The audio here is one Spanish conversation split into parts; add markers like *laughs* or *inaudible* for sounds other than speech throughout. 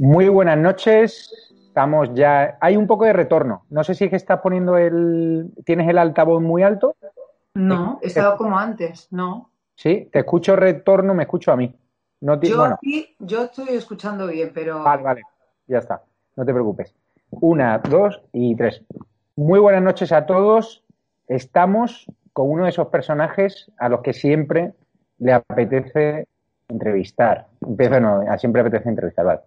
Muy buenas noches. Estamos ya. Hay un poco de retorno. No sé si es que estás poniendo el. ¿Tienes el altavoz muy alto? No, he estado como antes, no. Sí, te escucho retorno, me escucho a mí. No yo, aquí, yo estoy escuchando bien, pero. Vale, vale. Ya está. No te preocupes. Una, dos y tres. Muy buenas noches a todos. Estamos con uno de esos personajes a los que siempre le apetece entrevistar. Empiezo, no, a siempre apetece entrevistar, vale.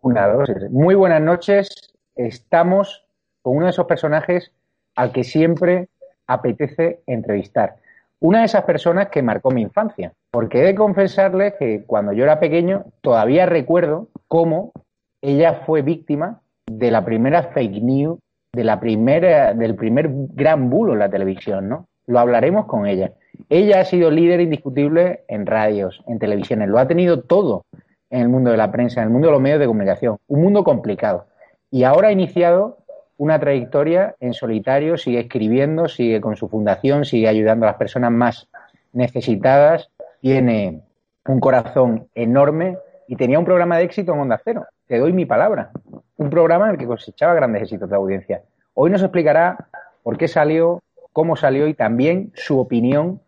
Una, dos. Muy buenas noches. Estamos con uno de esos personajes al que siempre apetece entrevistar. Una de esas personas que marcó mi infancia. Porque he de confesarles que cuando yo era pequeño todavía recuerdo cómo ella fue víctima de la primera fake news, de la primera, del primer gran bulo en la televisión, ¿no? Lo hablaremos con ella. Ella ha sido líder indiscutible en radios, en televisiones, lo ha tenido todo en el mundo de la prensa, en el mundo de los medios de comunicación. Un mundo complicado. Y ahora ha iniciado una trayectoria en solitario, sigue escribiendo, sigue con su fundación, sigue ayudando a las personas más necesitadas, tiene un corazón enorme y tenía un programa de éxito en Onda Cero. Te doy mi palabra. Un programa en el que cosechaba grandes éxitos de audiencia. Hoy nos explicará por qué salió, cómo salió y también su opinión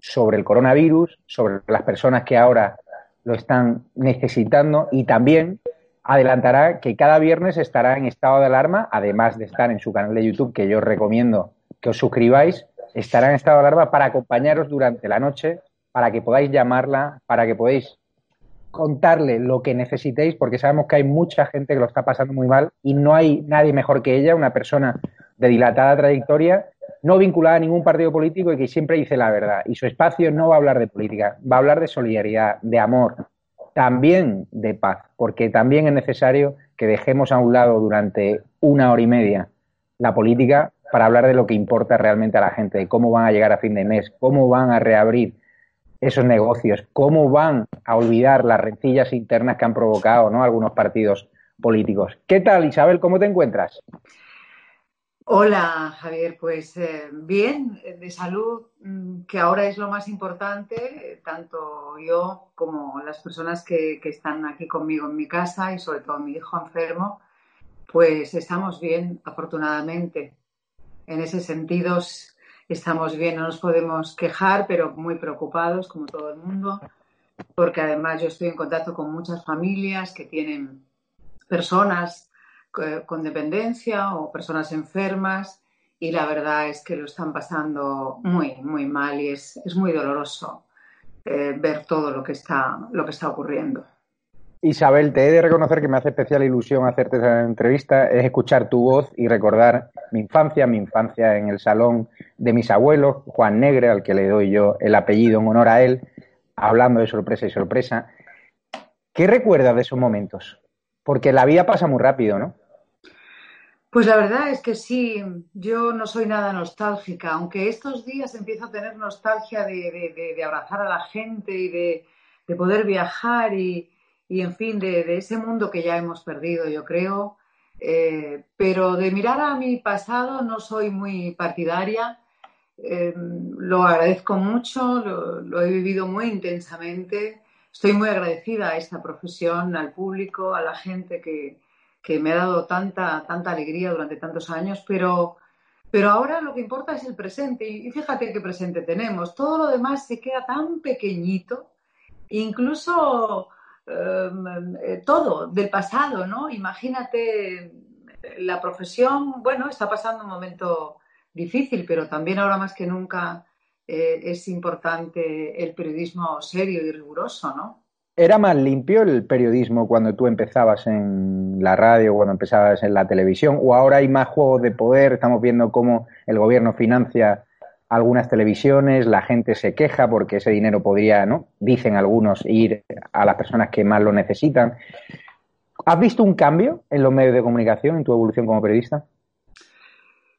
sobre el coronavirus, sobre las personas que ahora lo están necesitando y también adelantará que cada viernes estará en estado de alarma, además de estar en su canal de YouTube, que yo recomiendo que os suscribáis, estará en estado de alarma para acompañaros durante la noche, para que podáis llamarla, para que podáis contarle lo que necesitéis, porque sabemos que hay mucha gente que lo está pasando muy mal y no hay nadie mejor que ella, una persona de dilatada trayectoria no vinculada a ningún partido político y que siempre dice la verdad. Y su espacio no va a hablar de política, va a hablar de solidaridad, de amor, también de paz, porque también es necesario que dejemos a un lado durante una hora y media la política para hablar de lo que importa realmente a la gente, de cómo van a llegar a fin de mes, cómo van a reabrir esos negocios, cómo van a olvidar las rencillas internas que han provocado ¿no? algunos partidos políticos. ¿Qué tal, Isabel? ¿Cómo te encuentras? Hola, Javier. Pues eh, bien, de salud, mm, que ahora es lo más importante, tanto yo como las personas que, están aquí conmigo en mi casa y sobre todo mi hijo enfermo, pues estamos bien, afortunadamente. En ese sentido, estamos bien, no nos podemos quejar, pero muy preocupados, como todo el mundo, porque además yo estoy en contacto con muchas familias que tienen personas con dependencia o personas enfermas y la verdad es que lo están pasando muy, muy mal y es, es muy doloroso eh, ver todo lo que, está, lo que está ocurriendo. Isabel, te he de reconocer que me hace especial ilusión hacerte esa entrevista, es escuchar tu voz y recordar mi infancia, mi infancia en el salón de mis abuelos, Juan Negre, al que le doy yo el apellido en honor a él, hablando de sorpresa y sorpresa. ¿Qué recuerdas de esos momentos? Porque la vida pasa muy rápido, ¿no? Pues la verdad es que sí, yo no soy nada nostálgica, aunque estos días empiezo a tener nostalgia de, abrazar a la gente y de, poder viajar y, en fin, de, ese mundo que ya hemos perdido, yo creo. Eh, pero de mirar a mi pasado no soy muy partidaria. Eh, lo agradezco mucho, lo he vivido muy intensamente. Estoy muy agradecida a esta profesión, al público, a la gente que, que me ha dado tanta, tanta alegría durante tantos años, pero, pero ahora lo que importa es el presente. Y fíjate qué presente tenemos. Todo lo demás se queda tan pequeñito, incluso em, eh, todo del pasado, ¿no? Imagínate la profesión, bueno, está pasando un momento difícil, pero también ahora más que nunca eh, es importante el periodismo serio y riguroso, ¿no? ¿Era más limpio el periodismo cuando tú empezabas en la radio, cuando empezabas en la televisión? ¿O ahora hay más juegos de poder? Estamos viendo cómo el gobierno financia algunas televisiones, la gente se queja porque ese dinero podría, ¿no? Dicen algunos, ir a las personas que más lo necesitan. ¿Has visto un cambio en los medios de comunicación en tu evolución como periodista?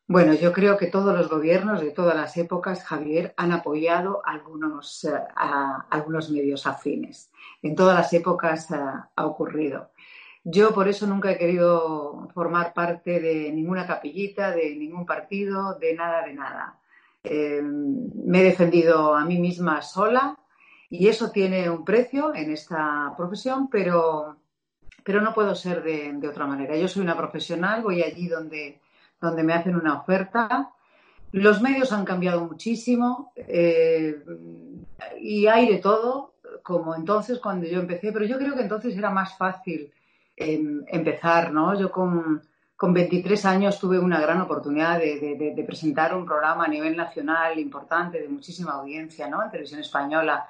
Bueno, yo creo que todos los gobiernos de todas las épocas, Javier, han apoyado algunos, eh, algunos medios afines. En todas las épocas ha ocurrido. Yo por eso nunca he querido formar parte de ninguna capillita, de ningún partido, de nada, de nada. Eh, me he defendido a mí misma sola y eso tiene un precio en esta profesión, pero, pero no puedo ser de, de otra manera. Yo soy una profesional, voy allí donde donde me hacen una oferta. Los medios han cambiado muchísimo eh, y hay de todo, como entonces cuando yo empecé, pero yo creo que entonces era más fácil em, empezar, ¿no? Yo con, con, 23 años tuve una gran oportunidad de, presentar un programa a nivel nacional importante, de muchísima audiencia, ¿no? En televisión española.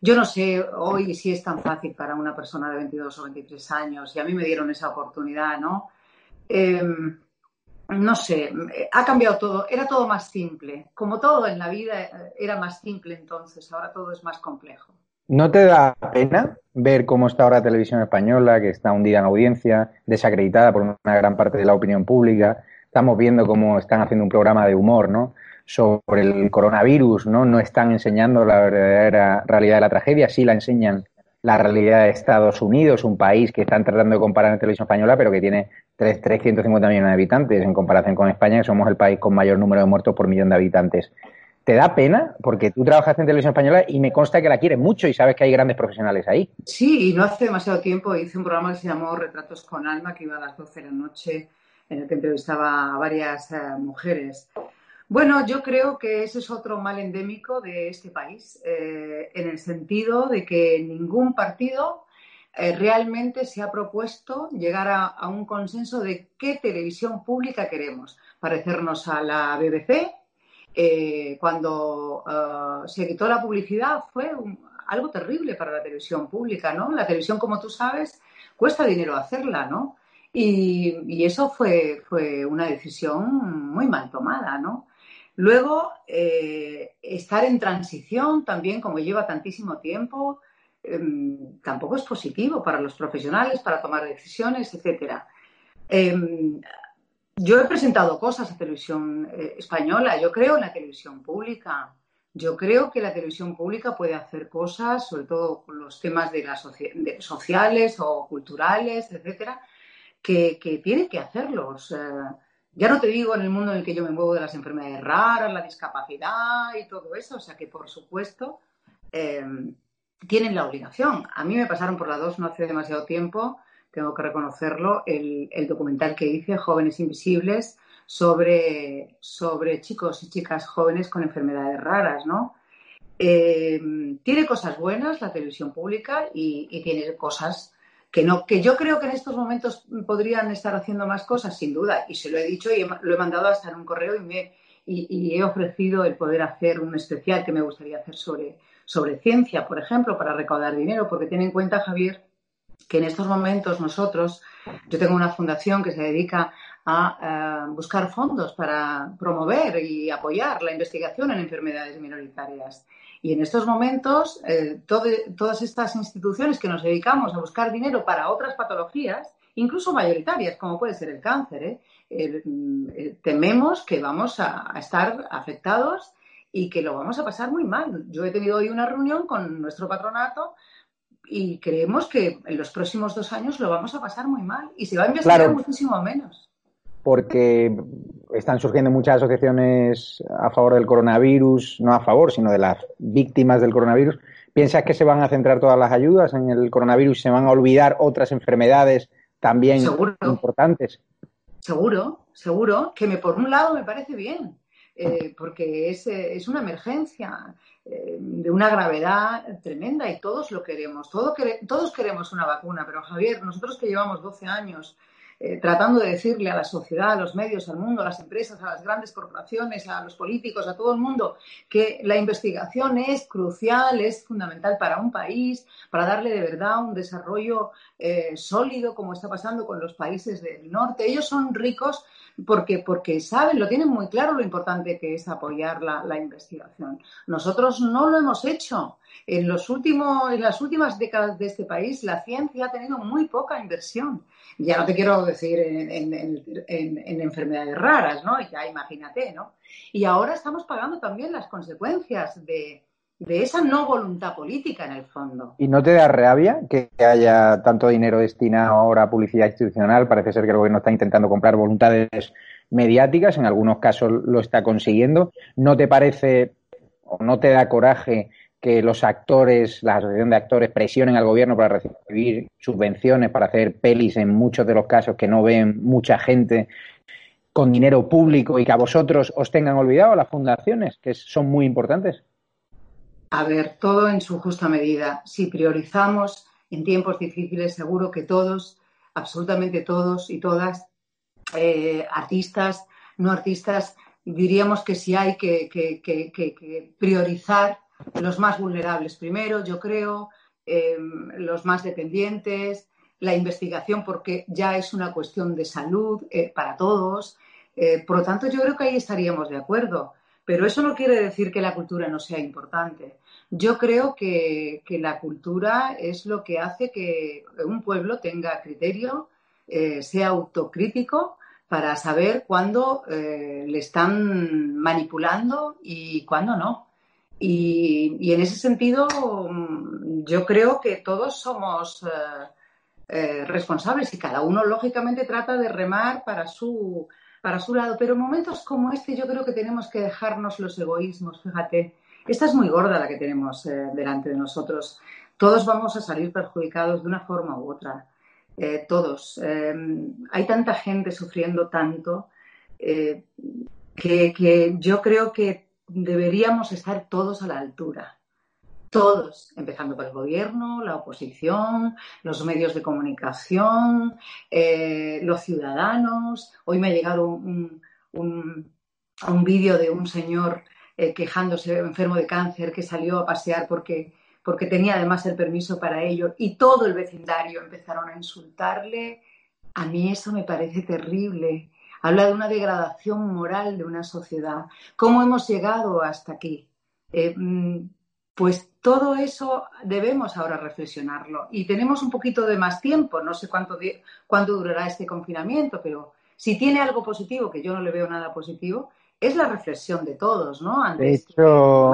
Yo no sé hoy si es tan fácil para una persona de 22 o 23 años y a mí me dieron esa oportunidad, ¿no? Em, no sé, ha cambiado todo, era todo más simple. Como todo en la vida eh, era más simple entonces, ahora todo es más complejo. ¿No te da pena ver cómo está ahora la televisión española, que está hundida en audiencia, desacreditada por una gran parte de la opinión pública? Estamos viendo cómo están haciendo un programa de humor, ¿no? Sobre el coronavirus, ¿no? No están enseñando la verdadera realidad de la tragedia, sí la enseñan la realidad de Estados Unidos, un país que están tratando de comparar en televisión española, pero que tiene 350 millones de habitantes en comparación con España, que somos el país con mayor número de muertos por millón de habitantes. ¿Te da pena? Porque tú trabajas en televisión española y me consta que la quieres mucho y sabes que hay grandes profesionales ahí. Sí, y no hace demasiado tiempo hice un programa que se llamó Retratos con Alma, que iba a las 12 de la noche, en el que entrevistaba a varias eh, mujeres. Bueno, yo creo que ese es otro mal endémico de este país, eh, en el sentido de que ningún partido eh, realmente se ha propuesto llegar a, un consenso de qué televisión pública queremos. Parecernos a la BBC, eh, cuando se quitó la publicidad fue algo terrible para la televisión pública, ¿no? La televisión, como tú sabes, cuesta dinero hacerla, ¿no? Y, y eso fue, fue una decisión muy mal tomada, ¿no? Luego, eh, estar en transición también, como lleva tantísimo tiempo, em, tampoco es positivo para los profesionales, para tomar decisiones, etcétera. Em, yo he presentado cosas a televisión eh, española, yo creo en la televisión pública. Yo creo que la televisión pública puede hacer cosas, sobre todo con los temas de las sociales o culturales, etcétera, que, que tiene que hacerlos. Ya no te digo en el mundo en el que yo me muevo de las enfermedades raras, la discapacidad y todo eso, o sea que por supuesto em, tienen la obligación. A mí me pasaron por la dos no hace demasiado tiempo, tengo que reconocerlo, el, documental que hice, Jóvenes Invisibles, sobre, sobre chicos y chicas jóvenes con enfermedades raras, ¿no? Em, tiene cosas buenas la televisión pública y, y tiene cosas que, no, que yo creo que en estos momentos podrían estar haciendo más cosas, sin duda, y se lo he dicho y lo he mandado hasta en un correo y, me, y, he ofrecido el poder hacer un especial que me gustaría hacer sobre, sobre ciencia, por ejemplo, para recaudar dinero, porque ten en cuenta, Javier, que en estos momentos nosotros, yo tengo una fundación que se dedica a, a buscar fondos para promover y apoyar la investigación en enfermedades minoritarias. Y en estos momentos, eh, todas estas instituciones que nos dedicamos a buscar dinero para otras patologías, incluso mayoritarias, como puede ser el cáncer, ¿eh? Mm, eh, tememos que vamos a, estar afectados y que lo vamos a pasar muy mal. Yo he tenido hoy una reunión con nuestro patronato y creemos que en los próximos dos años lo vamos a pasar muy mal y se va a investigar muchísimo menos porque están surgiendo muchas asociaciones a favor del coronavirus, no a favor, sino de las víctimas del coronavirus. ¿Piensas que se van a centrar todas las ayudas en el coronavirus y se van a olvidar otras enfermedades también importantes? Seguro, seguro, que me, por un lado me parece bien, eh, porque es, eh, es, una emergencia eh, de una gravedad tremenda y todos lo queremos, todos queremos una vacuna, pero Javier, nosotros que llevamos 12 años eh, tratando de decirle a la sociedad, a los medios, al mundo, a las empresas, a las grandes corporaciones, a los políticos, a todo el mundo, que la investigación es crucial, es fundamental para un país, para darle de verdad un desarrollo eh, sólido, como está pasando con los países del norte. Ellos son ricos porque, porque saben, lo tienen muy claro lo importante que es apoyar la, investigación. Nosotros no lo hemos hecho. En, los últimos, en las últimas décadas de este país, la ciencia ha tenido muy poca inversión. Ya no te quiero decir en, en enfermedades raras, ¿no? Ya imagínate, ¿no? Y ahora estamos pagando también las consecuencias de, de esa no voluntad política en el fondo. ¿Y no te da rabia que haya tanto dinero destinado ahora a publicidad institucional? Parece ser que el gobierno está intentando comprar voluntades mediáticas, en algunos casos lo está consiguiendo. ¿No te parece o no te da coraje que los actores, la asociación de actores presionen al gobierno para recibir subvenciones, para hacer pelis en muchos de los casos que no ven mucha gente con dinero público y que a vosotros os tengan olvidado las fundaciones, que son muy importantes? A ver, todo en su justa medida. Si priorizamos en tiempos difíciles, seguro que todos, absolutamente todos y todas, eh, artistas, no artistas, diríamos que sí hay que, priorizar los más vulnerables primero, yo creo, eh, los más dependientes, la investigación, porque ya es una cuestión de salud eh, para todos. por lo tanto, yo creo que ahí estaríamos de acuerdo. Pero eso no quiere decir que la cultura no sea importante. Yo creo que, la cultura es lo que hace que un pueblo tenga criterio, eh, sea autocrítico para saber cuándo eh, le están manipulando y cuándo no. Y, en ese sentido, mm, yo creo que todos somos eh, responsables y cada uno, lógicamente, trata de remar para su, para su lado. Pero en momentos como este, yo creo que tenemos que dejarnos los egoísmos, fíjate. Esta es muy gorda la que tenemos eh, delante de nosotros. Todos vamos a salir perjudicados de una forma u otra. Eh, todos. Em, hay tanta gente sufriendo tanto eh, que, yo creo que deberíamos estar todos a la altura. Todos, empezando por el gobierno, la oposición, los medios de comunicación, los ciudadanos. Hoy me ha llegado un, un, un vídeo de un señor eh, quejándose enfermo de cáncer, que salió a pasear porque, porque tenía además el permiso para ello, y todo el vecindario empezaron a insultarle, a mí eso me parece terrible. Habla de una degradación moral de una sociedad. ¿Cómo hemos llegado hasta aquí? Eh, mm, pues todo eso debemos ahora reflexionarlo. Y tenemos un poquito de más tiempo, no sé cuánto, cuánto durará este confinamiento, pero si tiene algo positivo, que yo no le veo nada positivo, es la reflexión de todos, ¿no? de este hecho,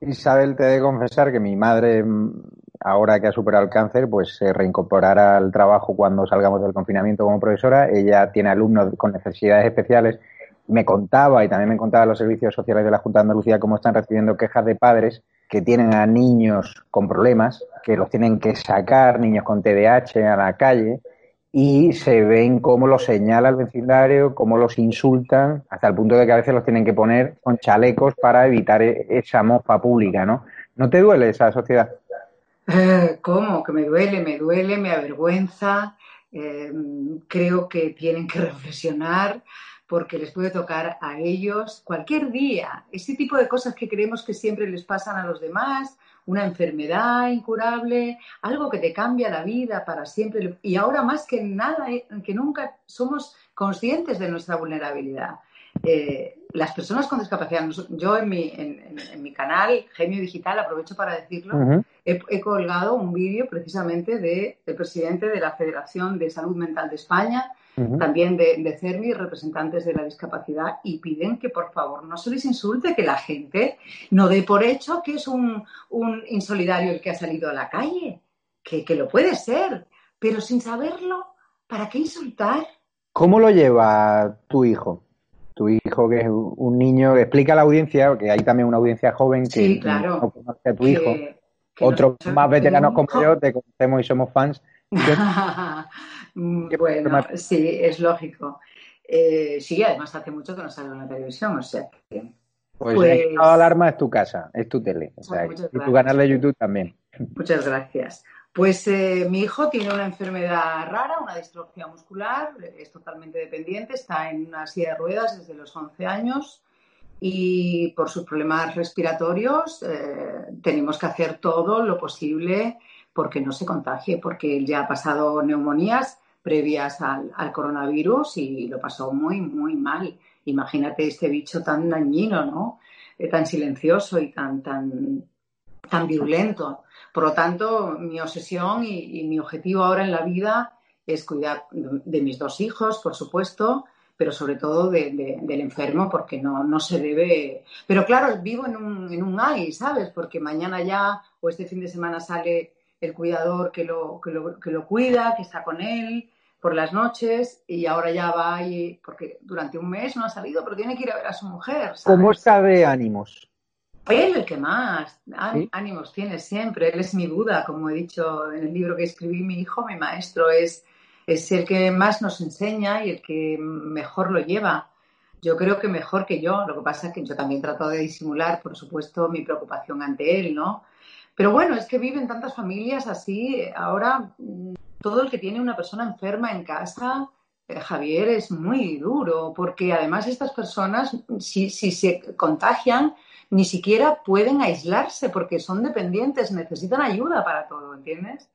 Isabel, te he de confesar que mi madre, mm, ahora que ha superado el cáncer, pues se reincorporará al trabajo cuando salgamos del confinamiento como profesora. Ella tiene alumnos con necesidades especiales. Me contaba y también me contaba los servicios sociales de la Junta de Andalucía cómo están recibiendo quejas de padres que tienen a niños con problemas, que los tienen que sacar, niños con TDAH, a la calle y se ven cómo los señala el vecindario, cómo los insultan, hasta el punto de que a veces los tienen que poner con chalecos para evitar e-, esa mofa pública, ¿no? ¿No te duele esa sociedad? Eh, ¿Cómo? Que me duele, me duele, me avergüenza. Eh, creo que tienen que reflexionar porque les puede tocar a ellos cualquier día. Ese tipo de cosas que creemos que siempre les pasan a los demás, una enfermedad incurable, algo que te cambia la vida para siempre. Y ahora más que nada, eh, que nunca somos conscientes de nuestra vulnerabilidad. Eh, las personas con discapacidad, yo en mi, en, mi canal Genio Digital, aprovecho para decirlo, he, colgado un vídeo precisamente del presidente de la Federación de Salud Mental de España, también de, de CERMI, representantes de la discapacidad, y piden que por favor no se les insulte, que la gente no dé por hecho que es un, insolidario el que ha salido a la calle, que, lo puede ser, pero sin saberlo, ¿para qué insultar? ¿Cómo lo lleva tu hijo? Tu hijo, que es un niño, explica a la audiencia, que hay también una audiencia joven que no conoce a tu hijo. Otros más veteranos como yo te conocemos y somos fans. *laughs* *laughs* Bueno, sí, es lógico. Eh, sí, además hace mucho que no sale en la televisión, o sea que... Pues, pues... el alarma es tu casa, es tu tele, o sea, y tu canal de YouTube también. Muchas gracias. Pues eh, mi hijo tiene una enfermedad rara, una distrofia muscular, es totalmente dependiente, está en una silla de ruedas desde los 11 años y por sus problemas respiratorios eh, tenemos que hacer todo lo posible porque no se contagie, porque él ya ha pasado neumonías previas al, coronavirus y lo pasó muy, muy mal. Imagínate este bicho tan dañino, ¿no? Eh, tan silencioso y tan, tan, tan virulento. Por lo tanto, mi obsesión y, mi objetivo ahora en la vida es cuidar de, mis dos hijos, por supuesto, pero sobre todo del enfermo, porque no, no se debe. Pero claro, vivo en un, en un AI, ¿sabes? Porque mañana ya o este fin de semana sale el cuidador que lo, que lo, que lo cuida, que está con él por las noches y ahora ya va y porque durante un mes no ha salido, pero tiene que ir a ver a su mujer. ¿Cómo está de ánimos? Él el que más ánimos tiene siempre. Él es mi Buda, como he dicho en el libro que escribí, mi hijo, mi maestro, es, es el que más nos enseña y el que mejor lo lleva. Yo creo que mejor que yo. Lo que pasa es que yo también trato de disimular, por supuesto, mi preocupación ante él, ¿no? Pero bueno, es que viven tantas familias así. Ahora, mm, todo el que tiene una persona enferma en casa, eh, Javier, es muy duro, porque además estas personas, si, si se contagian, ni siquiera pueden aislarse porque son dependientes, necesitan ayuda para todo, ¿entiendes?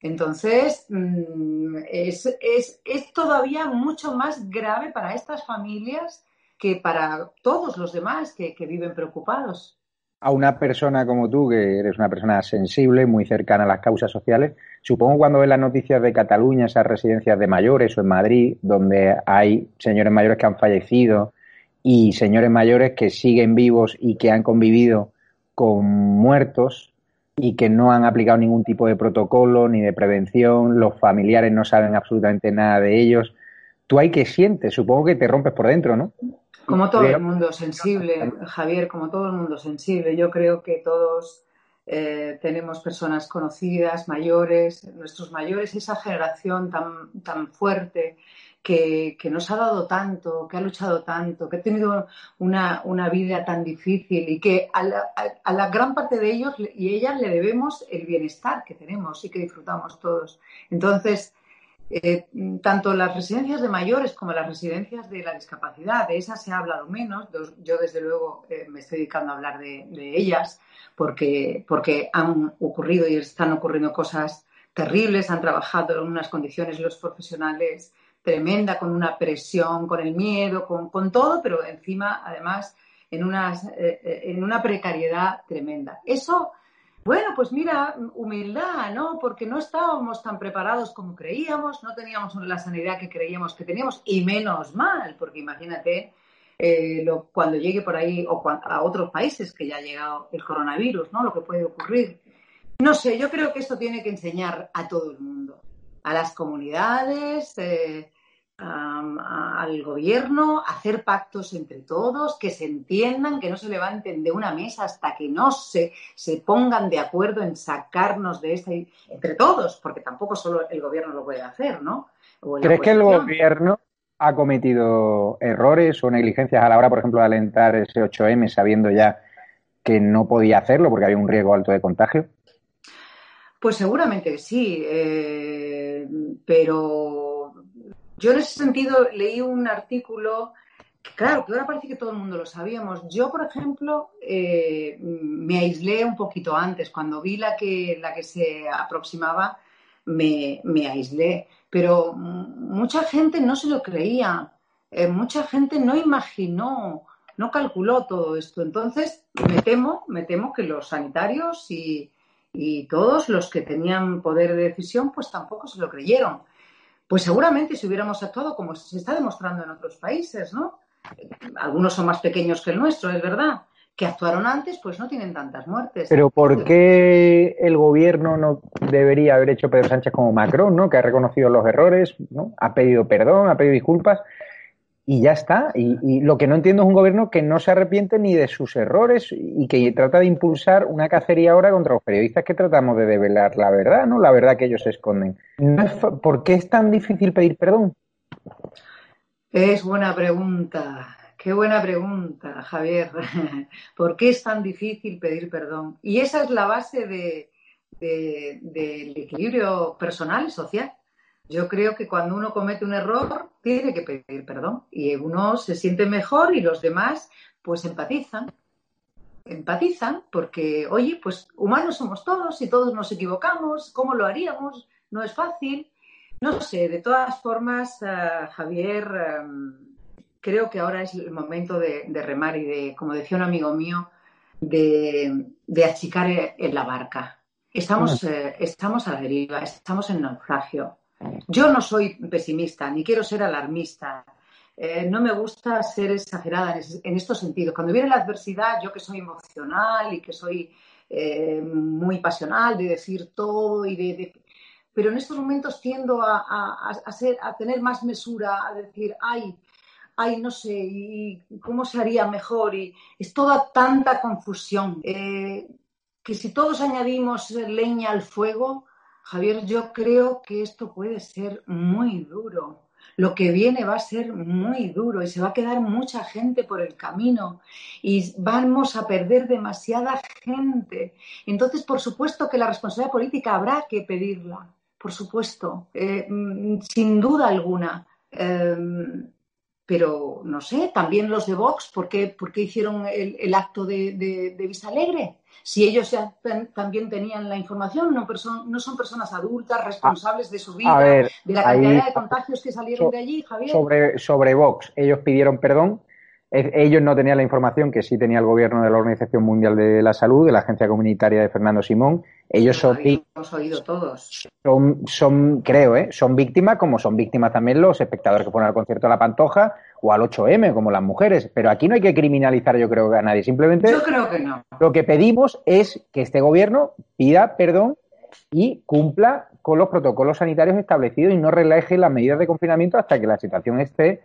Entonces, mm, es, es, es, todavía mucho más grave para estas familias que para todos los demás que viven preocupados a una persona como tú, que eres una persona sensible, muy cercana a las causas sociales, supongo cuando ves las noticias de Cataluña, esas residencias de mayores o en Madrid, donde hay señores mayores que han fallecido y señores mayores que siguen vivos y que han convivido con muertos y que no han aplicado ningún tipo de protocolo ni de prevención, los familiares no saben absolutamente nada de ellos. ¿Tú hay que sientes? Supongo que te rompes por dentro, ¿no? Como todo el mundo sensible, Javier, como todo el mundo sensible. Yo creo que todos eh, tenemos personas conocidas, mayores, nuestros mayores, esa generación tan, tan fuerte que, nos ha dado tanto, que ha luchado tanto, que ha tenido una, una vida tan difícil y que a la, a la, gran parte de ellos y ellas le debemos el bienestar que tenemos y que disfrutamos todos. Entonces, eh, tanto las residencias de mayores como las residencias de la discapacidad, de esas se ha hablado menos. Yo, desde luego, eh, me estoy dedicando a hablar de, ellas porque, porque han ocurrido y están ocurriendo cosas terribles. Han trabajado en unas condiciones los profesionales tremenda, con una presión, con el miedo, con, con todo, pero encima, además, en, unas, eh, en una precariedad tremenda. Eso bueno, pues mira, humildad, ¿no? Porque no estábamos tan preparados como creíamos, no teníamos la sanidad que creíamos que teníamos, y menos mal, porque imagínate eh, cuando llegue por ahí o a otros países que ya ha llegado el coronavirus, ¿no? Lo que puede ocurrir. No sé, yo creo que esto tiene que enseñar a todo el mundo, a las comunidades, eh, al gobierno, hacer pactos entre todos, que se entiendan, que no se levanten de una mesa hasta que no se, se pongan de acuerdo en sacarnos de esta, entre todos, porque tampoco solo el gobierno lo puede hacer, ¿no? ¿Crees que el gobierno ha cometido errores o negligencias a la hora, por ejemplo, de alentar ese 8M sabiendo ya que no podía hacerlo porque había un riesgo alto de contagio? Pues seguramente sí, eh, pero yo en ese sentido leí un artículo que, claro, que ahora parece que todo el mundo lo sabíamos. Yo, por ejemplo, eh, me aislé un poquito antes. Cuando vi la que, la que se aproximaba, me, aislé. Pero mucha gente no se lo creía. Eh, mucha gente no imaginó, no calculó todo esto. Entonces, me temo, me temo que los sanitarios y, y todos los que tenían poder de decisión, pues tampoco se lo creyeron. Pues seguramente si hubiéramos actuado como se está demostrando en otros países, ¿no? Algunos son más pequeños que el nuestro, es verdad, que actuaron antes, pues no tienen tantas muertes. Pero ¿por qué el gobierno no debería haber hecho Pedro Sánchez como Macron, ¿no? Que ha reconocido los errores, ¿no? Ha pedido perdón, ha pedido disculpas y ya está. Y, lo que no entiendo es un gobierno que no se arrepiente ni de sus errores y que trata de impulsar una cacería ahora contra los periodistas que tratamos de develar la verdad, ¿no? La verdad que ellos esconden. ¿Por qué es tan difícil pedir perdón? Es buena pregunta. Qué buena pregunta, Javier. *laughs* ¿Por qué es tan difícil pedir perdón? Y esa es la base de, del equilibrio personal y social. Yo creo que cuando uno comete un error, tiene que pedir perdón. Y uno se siente mejor y los demás, pues empatizan. Empatizan porque, oye, pues humanos somos todos y todos nos equivocamos. ¿Cómo lo haríamos? No es fácil. No sé, de todas formas, eh, Javier, em, creo que ahora es el momento de, remar y de, como decía un amigo mío, de, achicar en la barca. Estamos, eh, estamos a la deriva, estamos en naufragio yo no soy pesimista, ni quiero ser alarmista. Eh, no me gusta ser exagerada en, estos sentidos. Cuando viene la adversidad, yo que soy emocional y que soy eh, muy pasional de decir todo y de, pero en estos momentos tiendo a, a, tener más mesura, a decir, ay, ay, no sé, y cómo se haría mejor, y es toda tanta confusión, eh, que si todos añadimos leña al fuego, Javier, yo creo que esto puede ser muy duro. Lo que viene va a ser muy duro y se va a quedar mucha gente por el camino y vamos a perder demasiada gente. Entonces, por supuesto que la responsabilidad política habrá que pedirla, por supuesto, eh, mm, sin duda alguna. Em, pero no sé, también los de Vox, ¿por qué, hicieron el, acto de, de, Vista Alegre? Si ellos ya también tenían la información, no, no son personas adultas responsables de su vida, de la cantidad de contagios que salieron de allí, Javier. Sobre, sobre Vox, ellos pidieron perdón, ellos no tenían la información que sí tenía el gobierno de la Organización Mundial de la Salud, de la Agencia Comunitaria de Fernando Simón. Ellos son, hemos oído todos. Son, son, creo, ¿eh? son víctimas como son víctimas también los espectadores que fueron al concierto de La Pantoja o al 8M, como las mujeres. Pero aquí no hay que criminalizar, yo creo, a nadie. Simplemente yo creo que no. lo que pedimos es que este gobierno pida perdón y cumpla con los protocolos sanitarios establecidos y no relaje las medidas de confinamiento hasta que la situación esté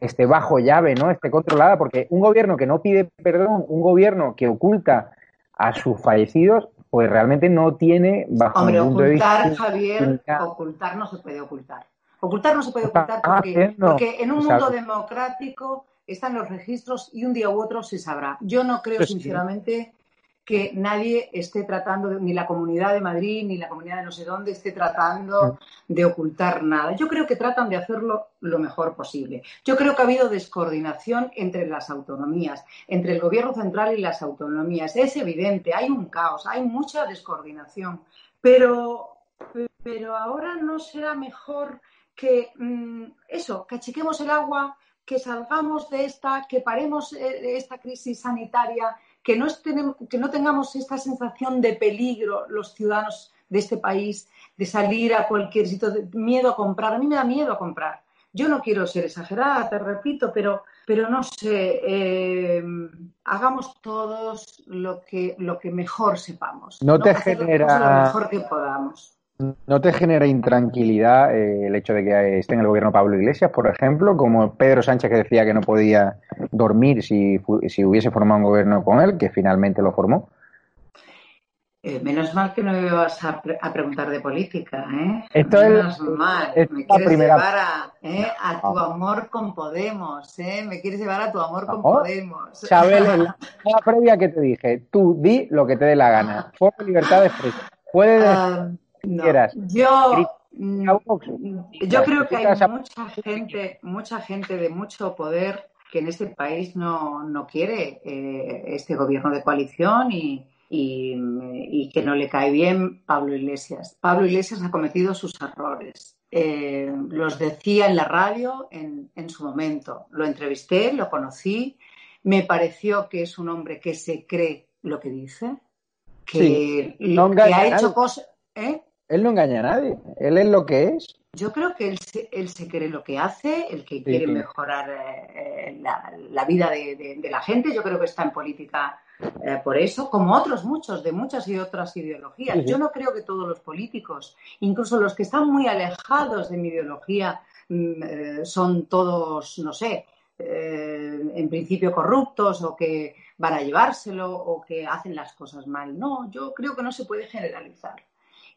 esté bajo llave, ¿no? Esté controlada, porque un gobierno que no pide perdón, un gobierno que oculta a sus fallecidos, pues realmente no tiene bajo Hombre, ocultar, Javier, ocultar no se puede ocultar. Ocultar no se puede ocultar porque, porque en un mundo democrático están los registros y un día u otro se sabrá. Yo no creo, sinceramente, que nadie esté tratando, ni la comunidad de Madrid, ni la comunidad de no sé dónde, esté tratando de ocultar nada. Yo creo que tratan de hacerlo lo mejor posible. Yo creo que ha habido descoordinación entre las autonomías, entre el gobierno central y las autonomías. Es evidente, hay un caos, hay mucha descoordinación. Pero, pero ahora no será mejor que mm, eso, que achiquemos el agua, que salgamos de esta, que paremos eh, esta crisis sanitaria que no, que no tengamos esta sensación de peligro los ciudadanos de este país, de salir a cualquier sitio, de miedo a comprar. A mí me da miedo a comprar. Yo no quiero ser exagerada, te repito, pero, pero no sé, eh, hagamos todos lo que, lo que mejor sepamos. No, te genera. Lo mejor que podamos. ¿No te genera intranquilidad eh, el hecho de que esté en el gobierno Pablo Iglesias, por ejemplo, como Pedro Sánchez que decía que no podía dormir si, si hubiese formado un gobierno con él, que finalmente lo formó? Eh, menos mal que no me vas a, preguntar de política, ¿eh? Esto menos mal. me quieres llevar a, ¿eh? a, tu amor con Podemos, ¿eh? Me quieres llevar a tu amor con Podemos. Chabel, en *laughs* la, previa que te dije, tú di lo que te dé la gana. *laughs* Fue libertad de expresión. Puedes... Ah, yo, mm, yo creo que hay mucha gente, mucha gente de mucho poder que en este país no, no quiere eh, este gobierno de coalición y, y, que no le cae bien Pablo Iglesias. Pablo Iglesias ha cometido sus errores. Eh, los decía en la radio en, en, su momento. Lo entrevisté, lo conocí. Me pareció que es un hombre que se cree lo que dice, que, que ha hecho cosas. ¿eh? Él no engaña a nadie, él es lo que es. Yo creo que él se, él se cree lo que hace, el que quiere mejorar eh, la, vida de, la gente. Yo creo que está en política eh, por eso, como otros muchos, de muchas y otras ideologías. Yo no creo que todos los políticos, incluso los que están muy alejados de mi ideología, mm, eh, son todos, no sé, en principio corruptos o que van a llevárselo o que hacen las cosas mal. No, yo creo que no se puede generalizar.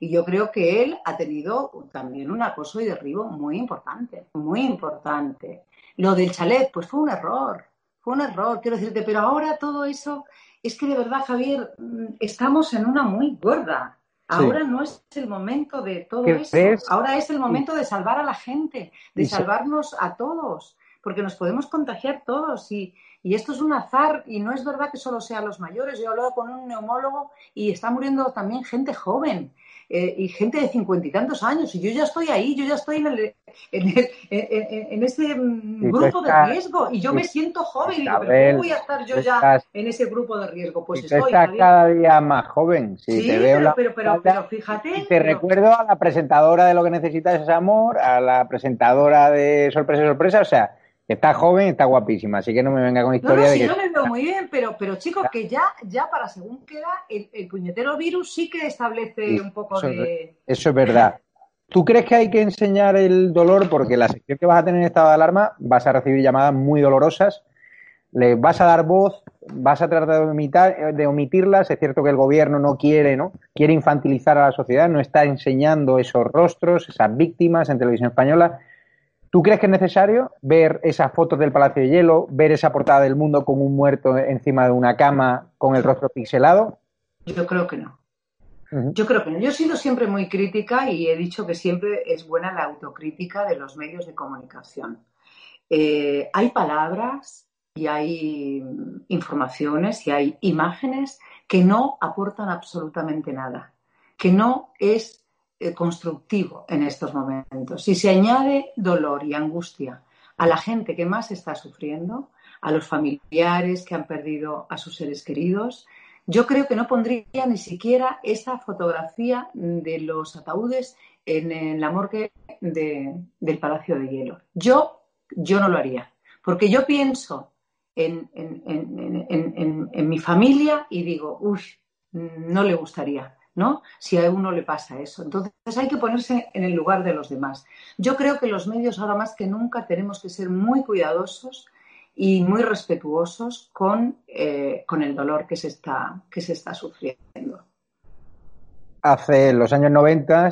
Y yo creo que él ha tenido también un acoso y derribo muy importante, muy importante. Lo del chalet, pues fue un error, fue un error, quiero decirte, pero ahora todo eso, es que de verdad, Javier, mm, estamos en una muy gorda. Ahora no es el momento de todo eso. Ahora es el momento de salvar a la gente, de salvarnos a todos, porque nos podemos contagiar todos y, y esto es un azar y no es verdad que solo sean los mayores. Yo he hablado con un neumólogo y está muriendo también gente joven. Eh, y gente de cincuenta y tantos años, y yo ya estoy ahí, yo ya estoy en, el, en, ese mm, grupo de riesgo, y yo me siento joven, y digo, ¿pero cómo voy a estar yo ya en ese grupo de riesgo? Pues estoy. Estás cada día más joven, sí, te veo pero, pero, pero, fíjate. te recuerdo a la presentadora de Lo que necesitas es amor, a la presentadora de Sorpresa, Sorpresa, o sea, Está joven, está guapísima, así que no me venga con historia no, de que... yo me veo muy bien, pero, pero chicos, que ya, ya para según queda, el, puñetero virus sí que establece un poco de... Eso es verdad. ¿Tú crees que hay que enseñar el dolor? Porque la sección que vas a tener en estado de alarma vas a recibir llamadas muy dolorosas, le vas a dar voz, vas a tratar de, de omitirlas. Es cierto que el gobierno no quiere, ¿no? Quiere infantilizar a la sociedad, no está enseñando esos rostros, esas víctimas en televisión española ¿Tú crees que es necesario ver esas fotos del Palacio de Hielo, ver esa portada del mundo con un muerto encima de una cama con el rostro pixelado? Yo creo que no. Yo creo que no. Yo he sido siempre muy crítica y he dicho que siempre es buena la autocrítica de los medios de comunicación. Eh, hay palabras y hay informaciones y hay imágenes que no aportan absolutamente nada, que no es constructivo en estos momentos. Si se añade dolor y angustia a la gente que más está sufriendo, a los familiares que han perdido a sus seres queridos, yo creo que no pondría ni siquiera esa fotografía de los ataúdes en, la morgue del Palacio de Hielo. Yo, yo no lo haría, porque yo pienso en, en mi familia y digo, uy, no le gustaría. ¿No? Si a uno le pasa eso. Entonces hay que ponerse en el lugar de los demás. Yo creo que los medios ahora más que nunca tenemos que ser muy cuidadosos y muy respetuosos con, eh, con el dolor que se, está, que se está sufriendo. Hace los años 90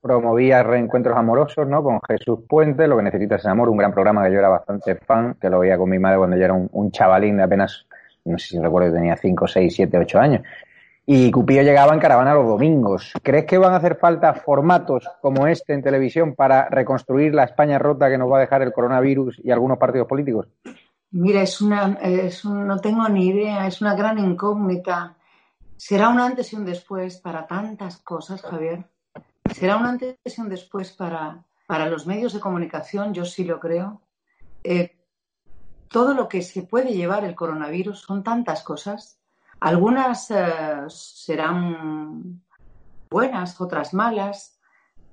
promovía reencuentros amorosos, ¿no? Con Jesús Puente, Lo que necesitas es amor, un gran programa que yo era bastante fan, que lo veía con mi madre cuando yo era un, un chavalín de apenas, no sé si recuerdo, tenía 5, 6, 7, 8 años. Y Cupillo llegaba en caravana los domingos. ¿Crees que van a hacer falta formatos como este en televisión para reconstruir la España rota que nos va a dejar el coronavirus y algunos partidos políticos? Mira, es una, es no tengo ni idea, es una gran incógnita. ¿Será un antes y un después para tantas cosas, Javier? ¿Será un antes y un después para, para los medios de comunicación? Yo sí lo creo. Eh, todo lo que se puede llevar el coronavirus son tantas cosas algunas eh, serán buenas, otras malas,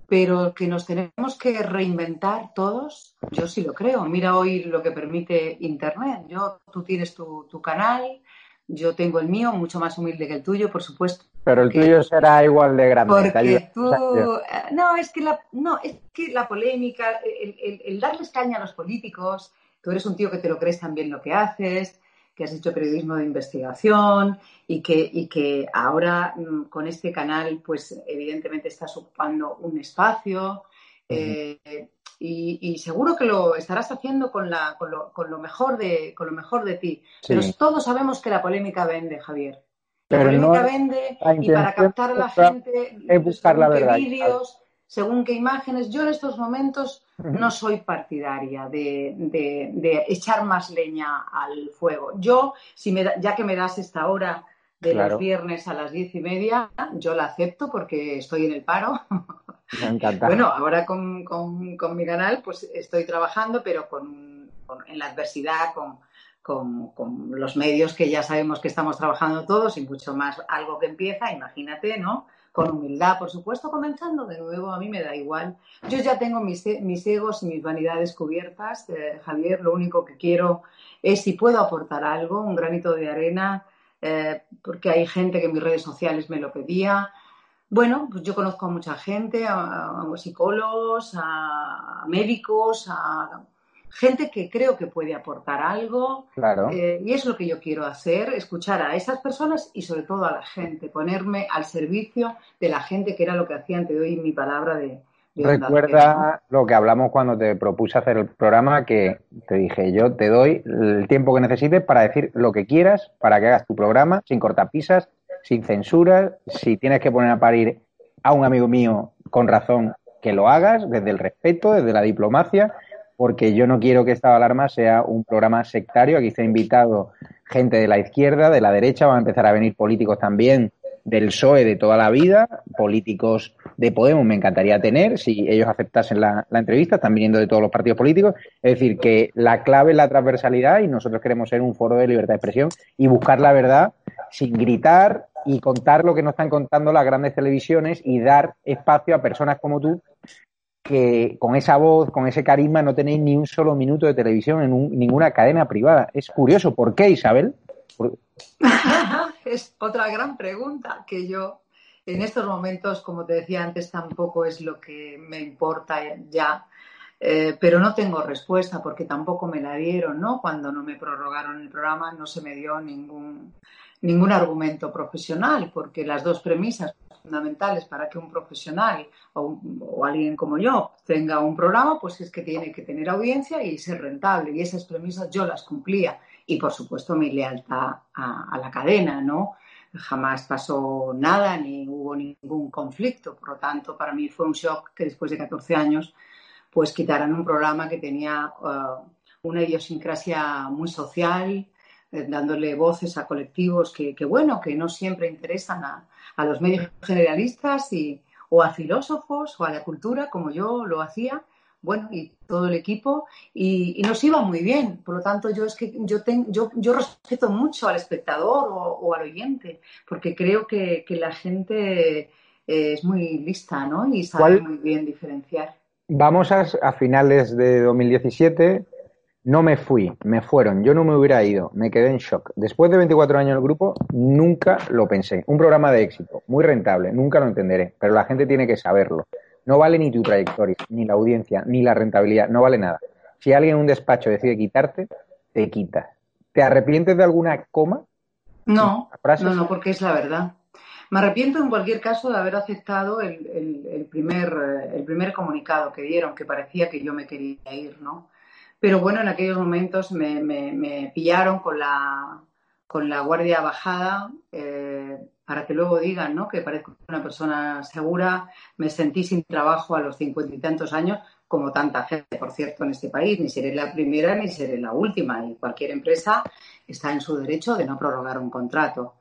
pero que nos tenemos que reinventar todos, yo sí lo creo. Mira hoy lo que permite Internet. Yo, tú tienes tu, canal, yo tengo el mío, mucho más humilde que el tuyo, por supuesto. Pero el tuyo será igual de grande. Porque tú, eh, no, es que la, no, es que la polémica, el, el darles caña a los políticos, tú eres un tío que te lo crees también lo que haces, que has hecho periodismo de investigación y que, y que ahora mm, con este canal, pues evidentemente estás ocupando un espacio. Eh, y, seguro que lo estarás haciendo con, la, con, lo, con, lo, mejor de, con lo mejor de ti. Pero todos sabemos que la polémica vende, Javier. La polémica vende y para captar a la gente, es buscar la verdad. vídeos, según qué imágenes. Yo en estos momentos no soy partidaria de, echar más leña al fuego. Yo, si me ya que me das esta hora de los viernes a las diez y media, yo la acepto porque estoy en el paro. Me encanta. bueno, ahora con, mi canal, pues estoy trabajando, pero con, en la adversidad, con, con, los medios que ya sabemos que estamos trabajando todos y mucho más algo que empieza, imagínate, ¿no? Con humildad, por supuesto, comenzando de nuevo, a mí me da igual. Yo ya tengo mis, mis egos y mis vanidades cubiertas, eh, Javier, lo único que quiero es si puedo aportar algo, un granito de arena, eh, porque hay gente que en mis redes sociales me lo pedía. Bueno, pues yo conozco a mucha gente, a, a psicólogos, a médicos, a gente que creo que puede aportar algo. Claro. Eh, y es lo que yo quiero hacer, escuchar a esas personas y sobre todo a la gente, ponerme al servicio de la gente, que era lo que hacía, te doy mi palabra de... Recuerda lo que hablamos cuando te propuse hacer el programa, que te dije, yo te doy el tiempo que necesites para decir lo que quieras, para que hagas tu programa sin cortapisas, sin censura, si tienes que poner a parir a un amigo mío con razón que lo hagas desde el respeto, desde la diplomacia, porque yo no quiero que esta alarma sea un programa sectario. Aquí está invitado gente de la izquierda, de la derecha, van a empezar a venir políticos también del PSOE de toda la vida, políticos de Podemos me encantaría tener, si ellos aceptasen la, entrevista, están viniendo de todos los partidos políticos. Es decir, que la clave es la transversalidad y nosotros queremos ser un foro de libertad de expresión y buscar la verdad sin gritar y contar lo que nos están contando las grandes televisiones y dar espacio a personas como tú que con esa voz, con ese carisma, no tenéis ni un solo minuto de televisión en ninguna cadena privada. Es curioso. ¿Por qué, Isabel? *laughs* es otra gran pregunta que yo en estos momentos, como te decía antes, tampoco es lo que me importa ya. Eh, pero no tengo respuesta porque tampoco me la dieron, ¿no? Cuando no me prorrogaron el programa no se me dio ningún, ningún argumento profesional, porque las dos premisas fundamentales para que un profesional o, alguien como yo tenga un programa, pues es que tiene que tener audiencia y ser rentable. Y esas premisas yo las cumplía. Y por supuesto mi lealtad a, la cadena, ¿no? Jamás pasó nada ni hubo ningún conflicto. Por lo tanto, para mí fue un shock que después de 14 años, pues quitaran un programa que tenía uh, una idiosincrasia muy social, eh, dándole voces a colectivos que, bueno, que no siempre interesan a, a los medios generalistas y, o a filósofos o a la cultura, como yo lo hacía, bueno, y todo el equipo, y, nos iba muy bien. Por lo tanto, yo es que yo, yo, yo respeto mucho al espectador o, al oyente, porque creo que, la gente eh, es muy lista, ¿no? Y sabe muy bien diferenciar. Vamos a, a finales de 2017 no me fui, me fueron, yo no me hubiera ido, me quedé en shock. Después de 24 años en el grupo, nunca lo pensé. Un programa de éxito, muy rentable, nunca lo entenderé, pero la gente tiene que saberlo. No vale ni tu trayectoria, ni la audiencia, ni la rentabilidad, no vale nada. Si alguien en un despacho decide quitarte, te quita. ¿Te arrepientes de alguna coma? No, no, no, porque es la verdad. Me arrepiento en cualquier caso de haber aceptado el, primer, el primer comunicado que dieron, que parecía que yo me quería ir, ¿no? Pero bueno, en aquellos momentos me, pillaron con la, con la guardia bajada eh, para que luego digan ¿no? que parezco una persona segura. Me sentí sin trabajo a los cincuenta y tantos años, como tanta gente, por cierto, en este país. Ni seré la primera ni seré la última. Y cualquier empresa está en su derecho de no prorrogar un contrato.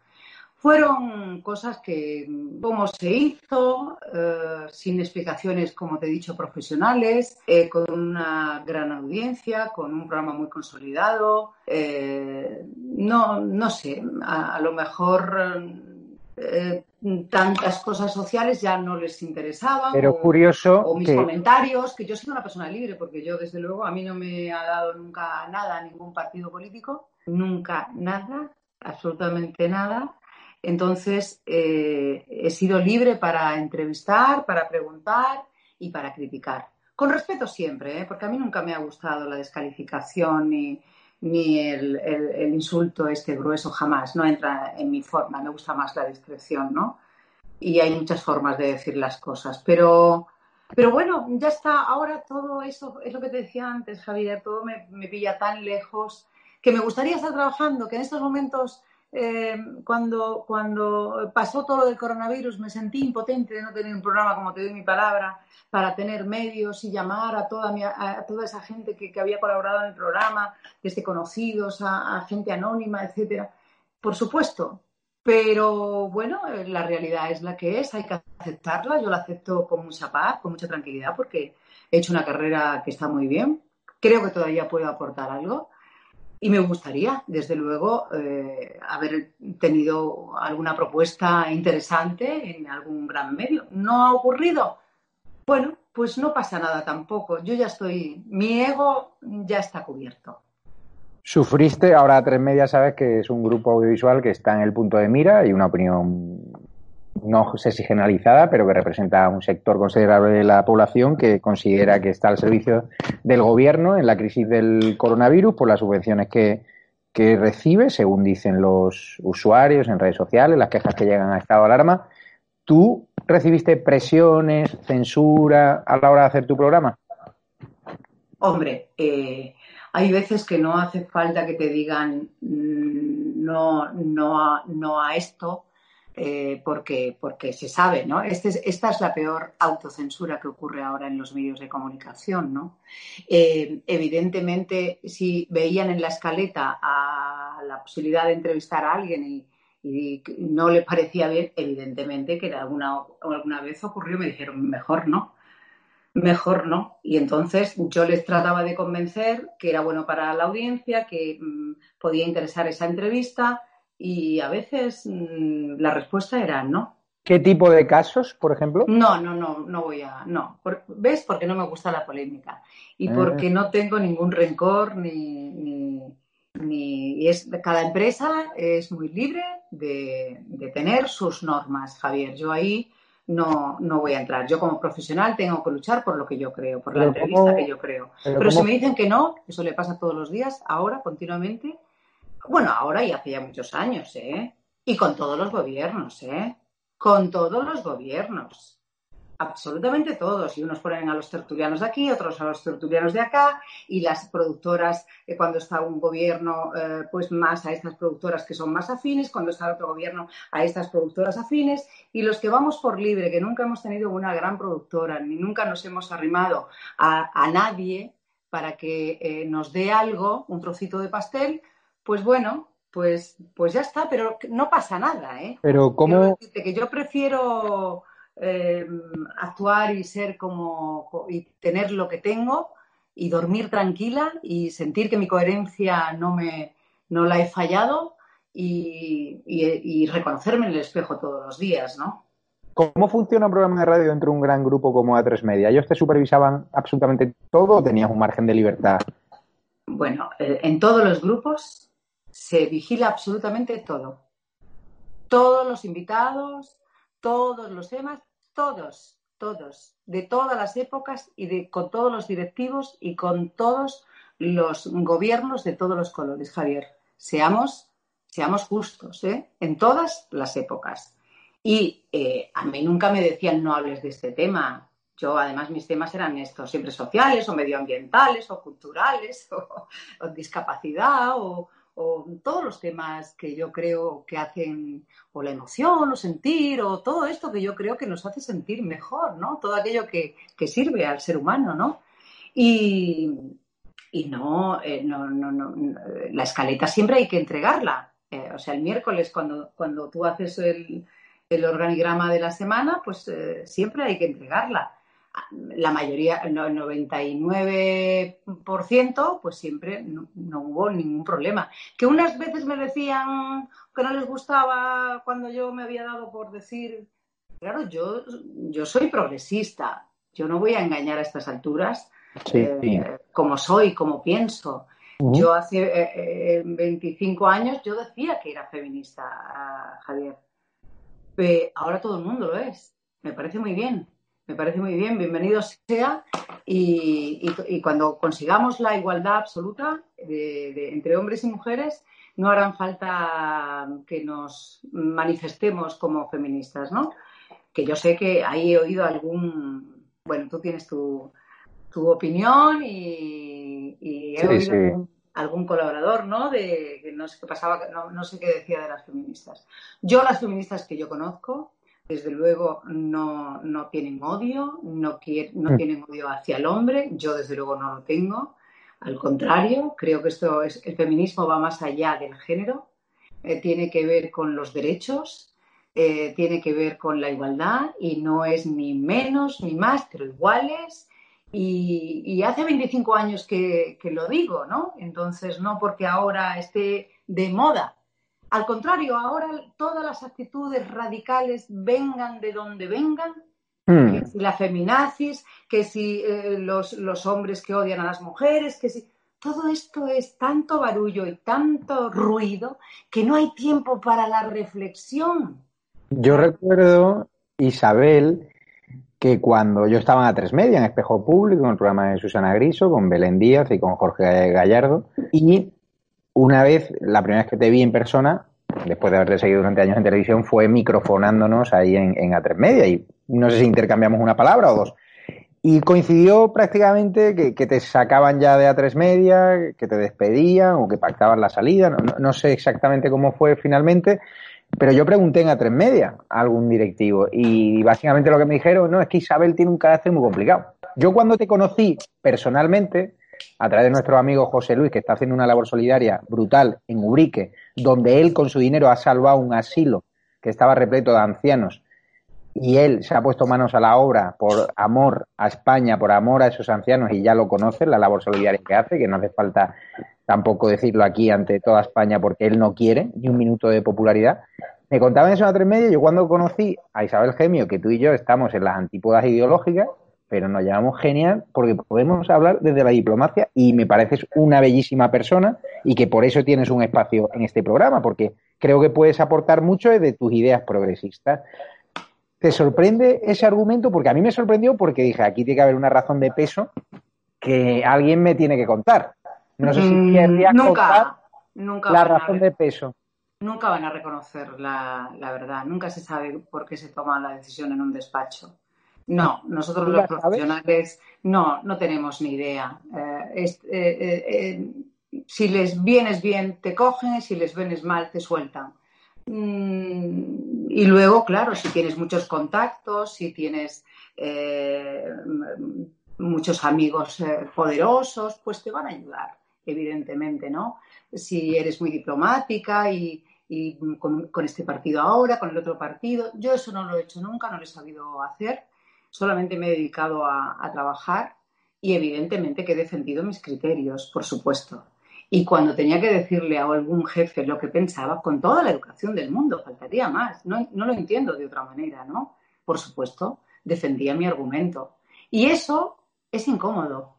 Fueron cosas que, cómo se hizo, eh, sin explicaciones, como te he dicho, profesionales, eh, con una gran audiencia, con un programa muy consolidado. Eh, no, no sé, a, lo mejor tantas cosas sociales ya no les interesaban. Pero curioso. O mis comentarios, que yo soy una persona libre, porque yo, desde luego, a mí no me ha dado nunca nada a ningún partido político, nunca nada, absolutamente nada. Entonces, eh, he sido libre para entrevistar, para preguntar y para criticar. Con respeto siempre, ¿eh? porque a mí nunca me ha gustado la descalificación ni, el, insulto este grueso, jamás. No entra en mi forma, me gusta más la discreción, ¿no? Y hay muchas formas de decir las cosas. Pero, pero bueno, ya está. Ahora todo eso es lo que te decía antes, Javier. Todo me, me pilla tan lejos que me gustaría estar trabajando, que en estos momentos eh, cuando, cuando pasó todo lo del coronavirus me sentí impotente de no tener un programa, como te doy mi palabra, para tener medios y llamar a toda, a toda esa gente que, había colaborado en el programa, desde conocidos a, gente anónima, etcétera. Por supuesto, pero bueno, la realidad es la que es, hay que aceptarla. Yo la acepto con mucha paz, con mucha tranquilidad, porque he hecho una carrera que está muy bien. Creo que todavía puedo aportar algo y me gustaría, desde luego, eh, haber tenido alguna propuesta interesante en algún gran medio. ¿No ha ocurrido? Bueno, pues no pasa nada tampoco. Yo ya estoy, mi ego ya está cubierto. Sufriste, ahora Tres Media sabes que es un grupo audiovisual que está en el punto de mira y una opinión no sé si generalizada, pero que representa un sector considerable de la población que considera que está al servicio del gobierno en la crisis del coronavirus por las subvenciones que, recibe, según dicen los usuarios en redes sociales, las quejas que llegan a estado de alarma. ¿Tú recibiste presiones, censura a la hora de hacer tu programa? Hombre, eh, hay veces que no hace falta que te digan mm, no, no, no a esto, eh, porque, porque se sabe, ¿no? Este esta es la peor autocensura que ocurre ahora en los medios de comunicación, ¿no? Eh, evidentemente, si veían en la escaleta a la posibilidad de entrevistar a alguien y, no le parecía bien, evidentemente que alguna, alguna vez ocurrió, me dijeron, mejor no, mejor no. Y entonces yo les trataba de convencer que era bueno para la audiencia, que mm, podía interesar esa entrevista y a veces mm, la respuesta era no. ¿Qué tipo de casos, por ejemplo? No, no, no, no voy a, no. ¿Ves? Porque no me gusta la polémica y ah. porque no tengo ningún rencor ni, ni, es cada empresa es muy libre de, de, tener sus normas, Javier. Yo ahí no, no voy a entrar. Yo como profesional tengo que luchar por lo que yo creo, por la entrevista que yo creo. Pero, si me dicen que no, eso le pasa todos los días, ahora, continuamente, bueno, ahora y hace ya muchos años, ¿eh? Y con todos los gobiernos, ¿eh? Con todos los gobiernos. Absolutamente todos. Y unos ponen a los tertulianos de aquí, otros a los tertulianos de acá, y las productoras, eh, cuando está un gobierno, eh, pues más a estas productoras que son más afines, cuando está otro gobierno, a estas productoras afines, y los que vamos por libre, que nunca hemos tenido una gran productora, ni nunca nos hemos arrimado a, nadie para que eh, nos dé algo, un trocito de pastel, pues bueno, pues, pues ya está, pero no pasa nada, ¿eh? Pero cómo... que yo prefiero eh, actuar y ser como... y tener lo que tengo y dormir tranquila y sentir que mi coherencia no me no la he fallado y, y, reconocerme en el espejo todos los días, ¿no? ¿Cómo funciona un programa de radio dentro de un gran grupo como A3 Media? ¿Ellos te supervisaban absolutamente todo o tenías un margen de libertad? Bueno, eh, en todos los grupos se vigila absolutamente todo. Todos los invitados, todos los temas, todos, todos, de todas las épocas y de, con todos los directivos y con todos los gobiernos de todos los colores, Javier. Seamos, seamos justos, ¿eh? En todas las épocas. Y eh, a mí nunca me decían no hables de este tema. Yo, además, mis temas eran estos, siempre sociales o medioambientales o culturales *laughs* o discapacidad o, o todos los temas que yo creo que hacen, o la emoción, o sentir, o todo esto que yo creo que nos hace sentir mejor, ¿no? Todo aquello que, sirve al ser humano, ¿no? Y, y no, eh, no, no, no, la escaleta siempre hay que entregarla. Eh, o sea, el miércoles cuando, cuando tú haces el, el organigrama de la semana, pues eh, siempre hay que entregarla la mayoría, el 99%, pues siempre no, hubo ningún problema. Que unas veces me decían que no les gustaba cuando yo me había dado por decir, claro, yo, yo soy progresista, yo no voy a engañar a estas alturas eh, como soy, como pienso. Yo hace 25 eh, eh, años yo decía que era feminista, Javier. ahora todo el mundo lo es. Me parece muy bien me parece muy bien, bienvenido sea. Y, cuando consigamos la igualdad absoluta entre hombres y mujeres, no harán falta que nos manifestemos como feministas, ¿no? Que yo sé que ahí he oído algún. Bueno, tú tienes tu, opinión y, he oído Algún, colaborador, ¿no? De que no sé qué pasaba, no sé qué decía de las feministas. Yo, las feministas que yo conozco, desde luego no, no tienen odio, no, no mm. tienen odio hacia el hombre, yo desde luego no lo tengo. Al contrario, creo que esto es, el feminismo va más allá del género, eh, tiene que ver con los derechos, eh, tiene que ver con la igualdad y no es ni menos ni más, pero iguales. Y, y hace 25 años que, que lo digo, ¿no? Entonces, no porque ahora esté de moda al contrario, ahora todas las actitudes radicales vengan de donde vengan, hmm. que si la feminazis, que si eh, los, hombres que odian a las mujeres, que si... Todo esto es tanto barullo y tanto ruido que no hay tiempo para la reflexión. Yo recuerdo, Isabel, que cuando yo estaba en A3 Media, en Espejo Público, en el programa de Susana Griso, con Belén Díaz y con Jorge Gallardo, y una vez, la primera vez que te vi en persona, después de haberte seguido durante años en televisión, fue microfonándonos ahí en, en A3 Media. Y no sé si intercambiamos una palabra o dos. Y coincidió prácticamente que, te sacaban ya de A3 Media, que te despedían o que pactaban la salida. No, no, sé exactamente cómo fue finalmente, Pero yo pregunté en A3 Media a algún directivo y básicamente lo que me dijeron, no, es que Isabel tiene un carácter muy complicado. Yo cuando te conocí personalmente, a través de nuestro amigo José Luis, que está haciendo una labor solidaria brutal en Ubrique, donde él con su dinero ha salvado un asilo que estaba repleto de ancianos y él se ha puesto manos a la obra por amor a España, por amor a esos ancianos y ya lo conocen, la labor solidaria que hace, que no hace falta tampoco decirlo aquí ante toda España porque él no quiere ni un minuto de popularidad. Me contaban eso a tres medio, yo cuando conocí a Isabel Gemio, que tú y yo estamos en las antípodas ideológicas, pero nos llamamos genial porque podemos hablar desde la diplomacia y me pareces una bellísima persona y que por eso tienes un espacio en este programa, porque creo que puedes aportar mucho de tus ideas progresistas. ¿Te sorprende ese argumento? Porque a mí me sorprendió porque dije, aquí tiene que haber una razón de peso que alguien me tiene que contar. No sé si Mm, querría nunca, contar nunca la razón de peso. Nunca van a reconocer la, la verdad. Nunca se sabe por qué se toma la decisión en un despacho. No, nosotros ¿Tú los sabes? profesionales no, no tenemos ni idea. Eh, es- eh, eh, si les vienes bien, te cogen, si les vienes mal, te sueltan. Mm, y luego, claro, si tienes muchos contactos, si tienes eh, muchos amigos eh, poderosos, pues te van a ayudar, evidentemente, ¿no? Si eres muy diplomática y, y con, con este partido ahora, con el otro partido, yo eso no lo he hecho nunca, no lo he sabido hacer, solamente me he dedicado a, trabajar y evidentemente que he defendido mis criterios, por supuesto. Y cuando tenía que decirle a algún jefe lo que pensaba, con toda la educación del mundo, faltaría más. No, lo entiendo de otra manera, ¿no? Por supuesto, defendía mi argumento. Y eso es incómodo.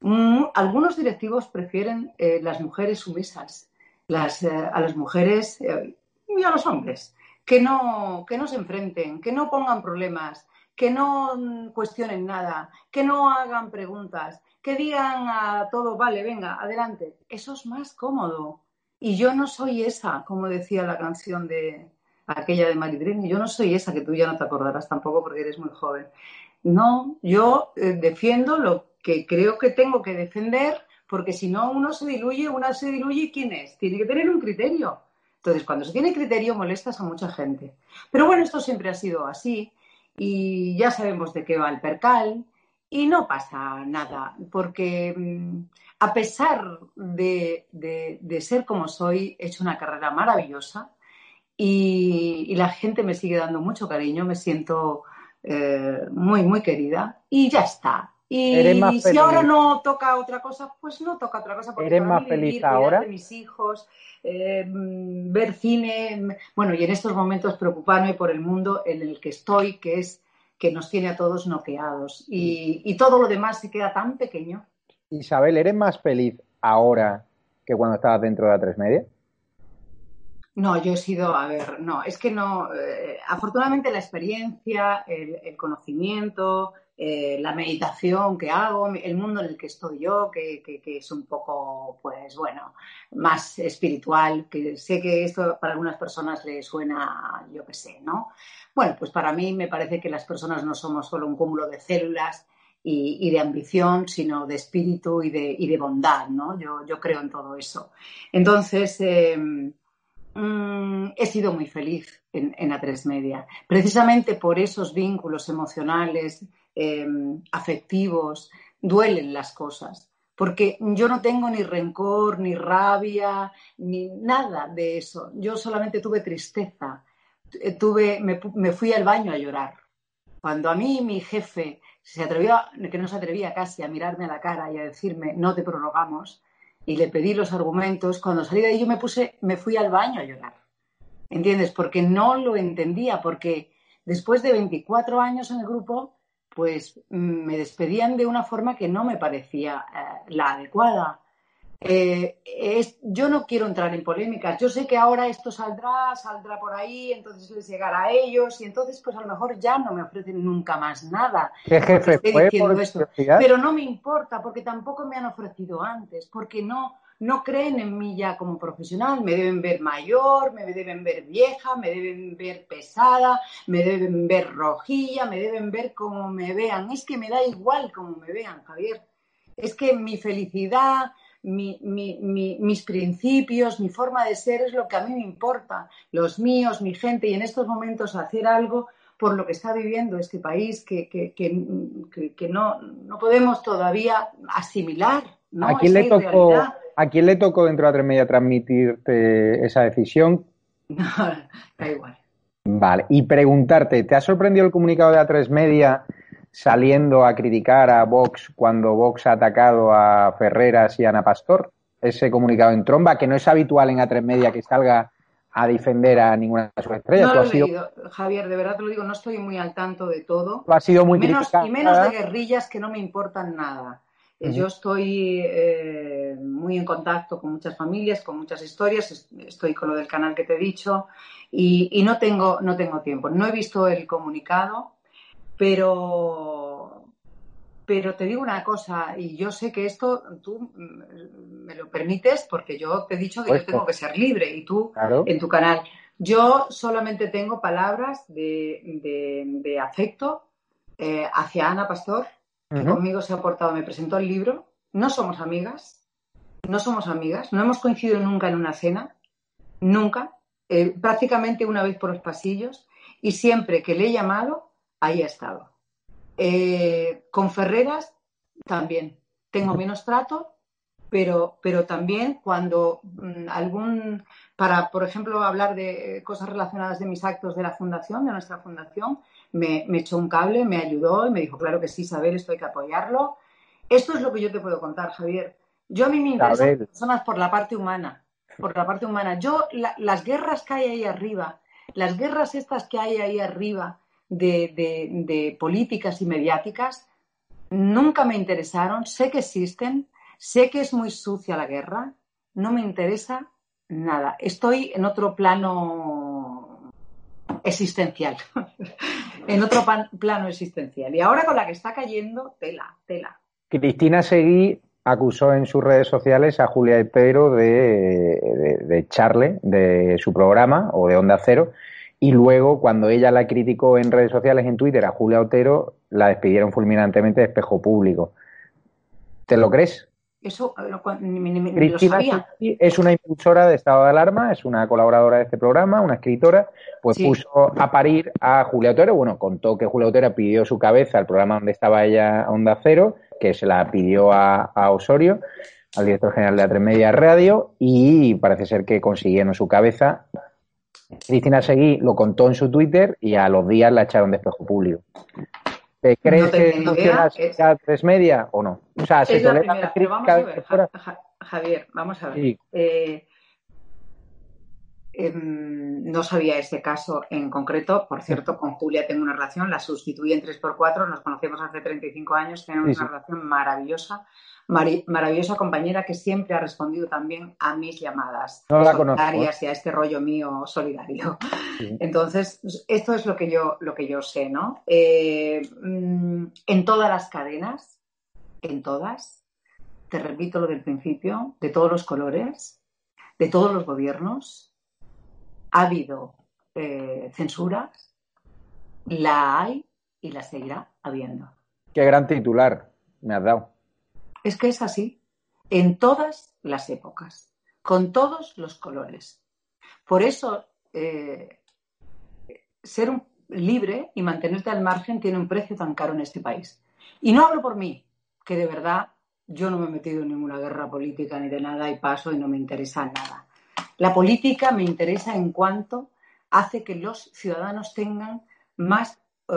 Mm, algunos directivos prefieren eh, las mujeres sumisas, eh, a las mujeres eh, y a los hombres, que no se enfrenten, que no pongan problemas, que no cuestionen nada, que no hagan preguntas, que digan a todo, vale, venga, adelante. Eso es más cómodo. Y yo no soy esa, como decía la canción de aquella de Maridrini, yo no soy esa que tú ya no te acordarás tampoco porque eres muy joven. No, yo eh, defiendo lo que creo que tengo que defender porque si no uno se diluye, una se diluye y ¿quién es? Tiene que tener un criterio. Entonces, cuando se tiene criterio molestas a mucha gente. Pero bueno, esto siempre ha sido así y ya sabemos de qué va el percal y no pasa nada, porque mm, a pesar de, de- de ser como soy, he hecho una carrera maravillosa y, y la gente me sigue dando mucho cariño, me siento eh, muy, muy querida y ya está. Y ¿Eres más si ahora no toca otra cosa, pues no toca otra cosa. Porque ¿Eres para más mí feliz vivir, ahora? de mis hijos, eh, mm, ver cine, bueno, y en estos momentos preocuparme por el mundo en el que estoy, que es que nos tiene a todos noqueados. Y, y todo lo demás se queda tan pequeño. Isabel, ¿eres más feliz ahora que cuando estabas dentro de A3 Media? No, yo he sido, a ver, no, es que no, eh, afortunadamente la experiencia, el, el conocimiento, eh, la meditación que hago, el mundo en el que estoy yo, que, que- es un poco, pues bueno, más espiritual, que sé que esto para algunas personas le suena, yo qué sé, ¿no? Bueno, pues para mí me parece que las personas no somos solo un cúmulo de células y, de ambición, sino de espíritu y de, y de bondad, ¿no? Yo, yo creo en todo eso. Entonces, eh, Mm, he sido muy feliz en, en A3 Media, precisamente por esos vínculos emocionales, eh, afectivos, duelen las cosas, porque yo no tengo ni rencor, ni rabia, ni nada de eso. Yo solamente tuve tristeza, Eh, tuve, me, me fui al baño a llorar. Cuando a mí mi jefe se atrevió, que no se atrevía casi a mirarme a la cara y a decirme no te prorrogamos, y le pedí los argumentos, cuando salí de ahí yo me puse, me fui al baño a llorar. ¿Entiendes? Porque no lo entendía, porque después de 24 años en el grupo, pues me despedían de una forma que no me parecía eh, la adecuada. Eh, es- yo no quiero entrar en polémicas. Yo sé que ahora esto saldrá, saldrá por ahí, entonces les llegará a ellos y entonces pues a lo mejor ya no me ofrecen nunca más nada. ¿Qué jefe estoy fue diciendo esto. Pero no me importa porque tampoco me han ofrecido antes, porque no, no creen en mí ya como profesional. Me deben ver mayor, me deben ver vieja, me deben ver pesada, me deben ver rojilla, me deben ver como me vean. Es que me da igual como me vean, Javier. Es que mi felicidad, mis principios, mi forma de ser es lo que a mí me importa, los míos, mi gente, y en estos momentos hacer algo por lo que está viviendo este país que, que, no, no, podemos todavía asimilar. ¿A, quién le tocó, ¿A quién le tocó dentro de tres Media transmitirte esa decisión? *laughs* da igual. Vale, y preguntarte, ¿te ha sorprendido el comunicado de A3 Media saliendo a criticar a Vox cuando Vox ha atacado a Ferreras y a Ana Pastor? Ese comunicado en tromba, que no es habitual en A3 Media que salga a defender a ninguna de sus estrellas. No lo he leído, Javier, de verdad te lo digo, no estoy muy al tanto de todo. ha sido muy menos, y menos de guerrillas que no me importan nada. Eh, yo estoy eh, muy en contacto con muchas familias, con muchas historias, estoy con lo del canal que te he dicho y, no, tengo, no tengo tiempo. No he visto el comunicado, pero, pero te digo una cosa, y yo sé que esto tú me lo permites porque yo te he dicho que yo tengo que ser libre y tú en tu canal. Yo solamente tengo palabras de, afecto eh, hacia Ana Pastor, que conmigo se ha portado, me presentó el libro. No somos amigas, no somos amigas, no hemos coincidido nunca en una cena, nunca, eh, prácticamente una vez por los pasillos, y siempre que le he llamado, ahí ha estado. Eh, con Ferreras también. Tengo menos trato, pero, pero también cuando mm, algún, para, por ejemplo, hablar de cosas relacionadas de mis actos de la fundación, de nuestra fundación, me, echó un cable, me ayudó y me dijo, claro que sí, Isabel, esto hay que apoyarlo. Esto es lo que yo te puedo contar, Javier. Yo a mí me interesan las personas por la parte humana, por la parte humana. Yo, las guerras que hay ahí arriba, las guerras estas que hay ahí arriba, de, políticas y mediáticas nunca me interesaron, sé que existen, sé que es muy sucia la guerra, no me interesa nada. Estoy en otro plano existencial, *laughs* en otro plano existencial. Y ahora con la que está cayendo, tela, tela. Cristina Seguí acusó en sus redes sociales a Julia Epero de, de, de echarle de su programa o de Onda Cero y luego, cuando ella la criticó en redes sociales, en Twitter, a Julia Otero, la despidieron fulminantemente de espejo público. ¿Te lo crees? Eso ni, lo sabía. es una impulsora de estado de alarma, es una colaboradora de este programa, una escritora, pues puso a parir a Julia Otero. Bueno, contó que Julia Otero pidió su cabeza al programa donde estaba ella, Onda Cero, que se la pidió a, Osorio, al director general de A3 Media Radio, y parece ser que consiguieron su cabeza Cristina Seguí lo contó en su Twitter y a los días la echaron de espejo público. ¿Te crees que funciona a tres media o no? O sea, se la vamos a ver, Javier, vamos a ver. Eh, em, no sabía ese caso en concreto. Por cierto, con Julia tengo una relación, la sustituí en 3x4, nos conocemos hace 35 años, tenemos una relación maravillosa maravillosa compañera que siempre ha respondido también a mis llamadas solidarias y a este rollo mío solidario. Entonces, esto es lo que yo, lo que yo sé, ¿no? Eh, mm, en todas las cadenas, en todas, te repito lo del principio, de todos los colores, de todos los gobiernos, ha habido eh, censuras, la hay y la seguirá habiendo. Qué gran titular me has dado. Es que es así, en todas las épocas, con todos los colores. Por eso, eh, ser libre y mantenerte al margen tiene un precio tan caro en este país. Y no hablo por mí, que de verdad yo no me he metido en ninguna guerra política ni de nada y paso y no me interesa nada. La política me interesa en cuanto hace que los ciudadanos tengan más eh,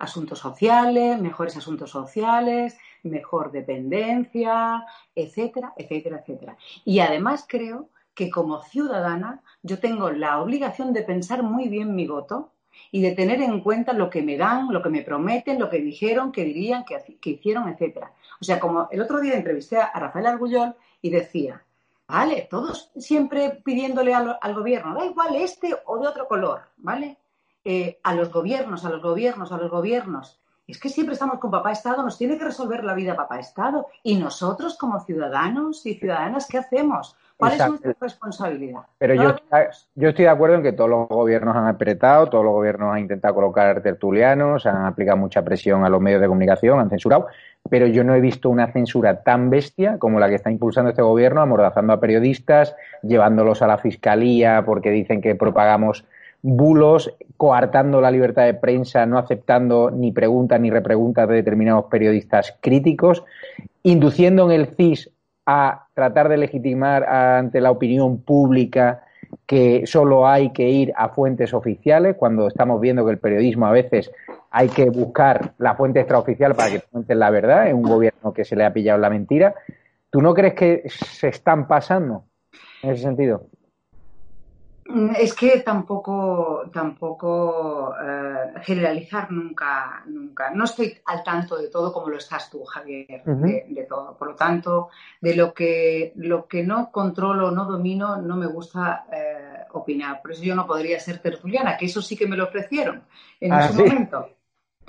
asuntos sociales, mejores asuntos sociales, mejor dependencia, etcétera, etcétera, etcétera. Y además creo que como ciudadana yo tengo la obligación de pensar muy bien mi voto y de tener en cuenta lo que me dan, lo que me prometen, lo que dijeron, que dirían, que, hicieron, etcétera. O sea, como el otro día entrevisté a Rafael Argullol y decía, vale, todos siempre pidiéndole al, al gobierno, da igual este o de otro color, ¿vale? Eh, a los gobiernos, a los gobiernos, a los gobiernos. Es que siempre estamos con papá Estado, nos tiene que resolver la vida papá Estado. Y nosotros como ciudadanos y ciudadanas, ¿qué hacemos? ¿Cuál es nuestra responsabilidad? Pero yo, yo estoy de acuerdo en que todos los gobiernos han apretado, todos los gobiernos han intentado colocar tertulianos, han aplicado mucha presión a los medios de comunicación, han censurado, pero yo no he visto una censura tan bestia como la que está impulsando este gobierno, amordazando a periodistas, llevándolos a la fiscalía porque dicen que propagamos bulos, coartando la libertad de prensa, no aceptando ni preguntas ni repreguntas de determinados periodistas críticos, induciendo en el CIS a tratar de legitimar ante la opinión pública que solo hay que ir a fuentes oficiales, cuando estamos viendo que el periodismo a veces hay que buscar la fuente extraoficial para que cuenten la verdad, en un gobierno que se le ha pillado la mentira. ¿Tú no crees que se están pasando en ese sentido? Mm, es que tampoco, tampoco eh, generalizar nunca, nunca. No estoy al tanto de todo como lo estás tú, Javier, de, todo. Por lo tanto, de lo que, lo que no controlo, no domino, no me gusta eh, opinar. Por eso yo no podría ser tertuliana, que eso sí que me lo ofrecieron en ese ah, momento.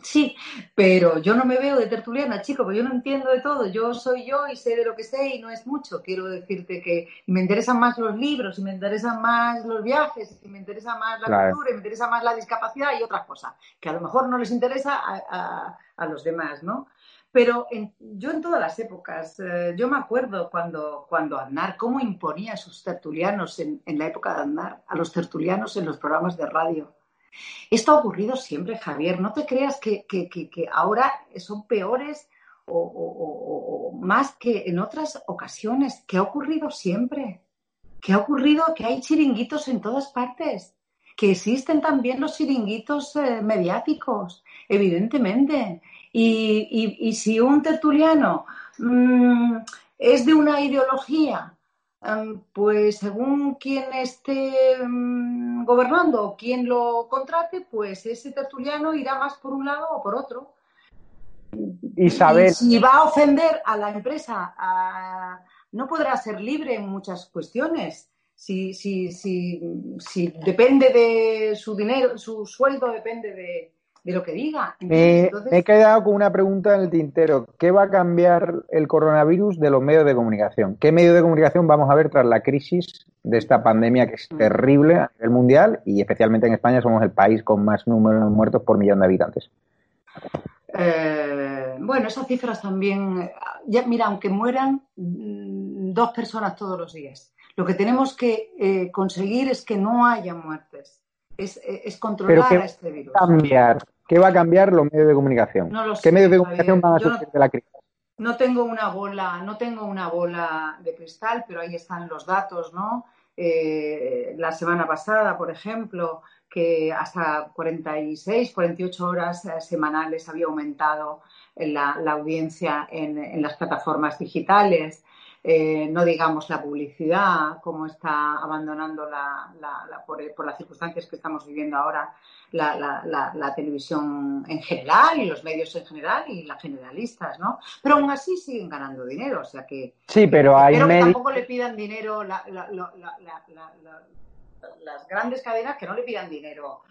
Sí, pero yo no me veo de tertuliana, chico, porque yo no entiendo de todo. Yo soy yo y sé de lo que sé y no es mucho. Quiero decirte que me interesan más los libros, y me interesan más los viajes, y me interesa más la cultura, y me interesa más la discapacidad y otras cosas, que a lo mejor no les interesa a, los demás, ¿no? Pero yo en todas las épocas, eh, yo me acuerdo cuando, cuando Aznar, cómo imponía a sus tertulianos en, en la época de Aznar, a los tertulianos en los programas de radio esto ha ocurrido siempre, Javier. No te creas que, ahora son peores o, más que en otras ocasiones, que ha ocurrido siempre. Que ha ocurrido que hay chiringuitos en todas partes. Que existen también los chiringuitos eh, mediáticos, evidentemente. Y, si un tertuliano mm, es de una ideología pues según quien esté mm, gobernando o quien lo contrate, pues ese tertuliano irá más por un lado o por otro. Isabel. si va a ofender a la empresa, no podrá ser libre en muchas cuestiones. Si, si, si, si depende de su dinero, su sueldo depende de, de lo que diga. me, he quedado con una pregunta en el tintero. ¿Qué va a cambiar el coronavirus de los medios de comunicación? ¿Qué medios de comunicación vamos a ver tras la crisis de esta pandemia que es mm. terrible a nivel mundial y especialmente en España somos el país con más número de muertos por millón de habitantes? Eh, bueno, esas cifras también, ya, mira, aunque mueran mm, dos personas todos los días, lo que tenemos que eh, conseguir es que no haya muertes es, controlar a este virus. Cambiar, ¿Qué va a cambiar los medios de comunicación? ¿Qué medios de comunicación van a sufrir de la crisis? No tengo una bola, no tengo una bola de cristal, pero ahí están los datos, ¿no? Eh, la semana pasada, por ejemplo, que hasta 46, 48 horas eh, semanales había aumentado la, audiencia en, las plataformas digitales. Eh, no digamos la publicidad, cómo está abandonando la, por, las circunstancias que estamos viviendo ahora la, televisión en general y los medios en general y las generalistas, ¿no? Pero aún así siguen ganando dinero, o sea que... Sí, pero hay que tampoco le pidan dinero las grandes cadenas que no le pidan dinero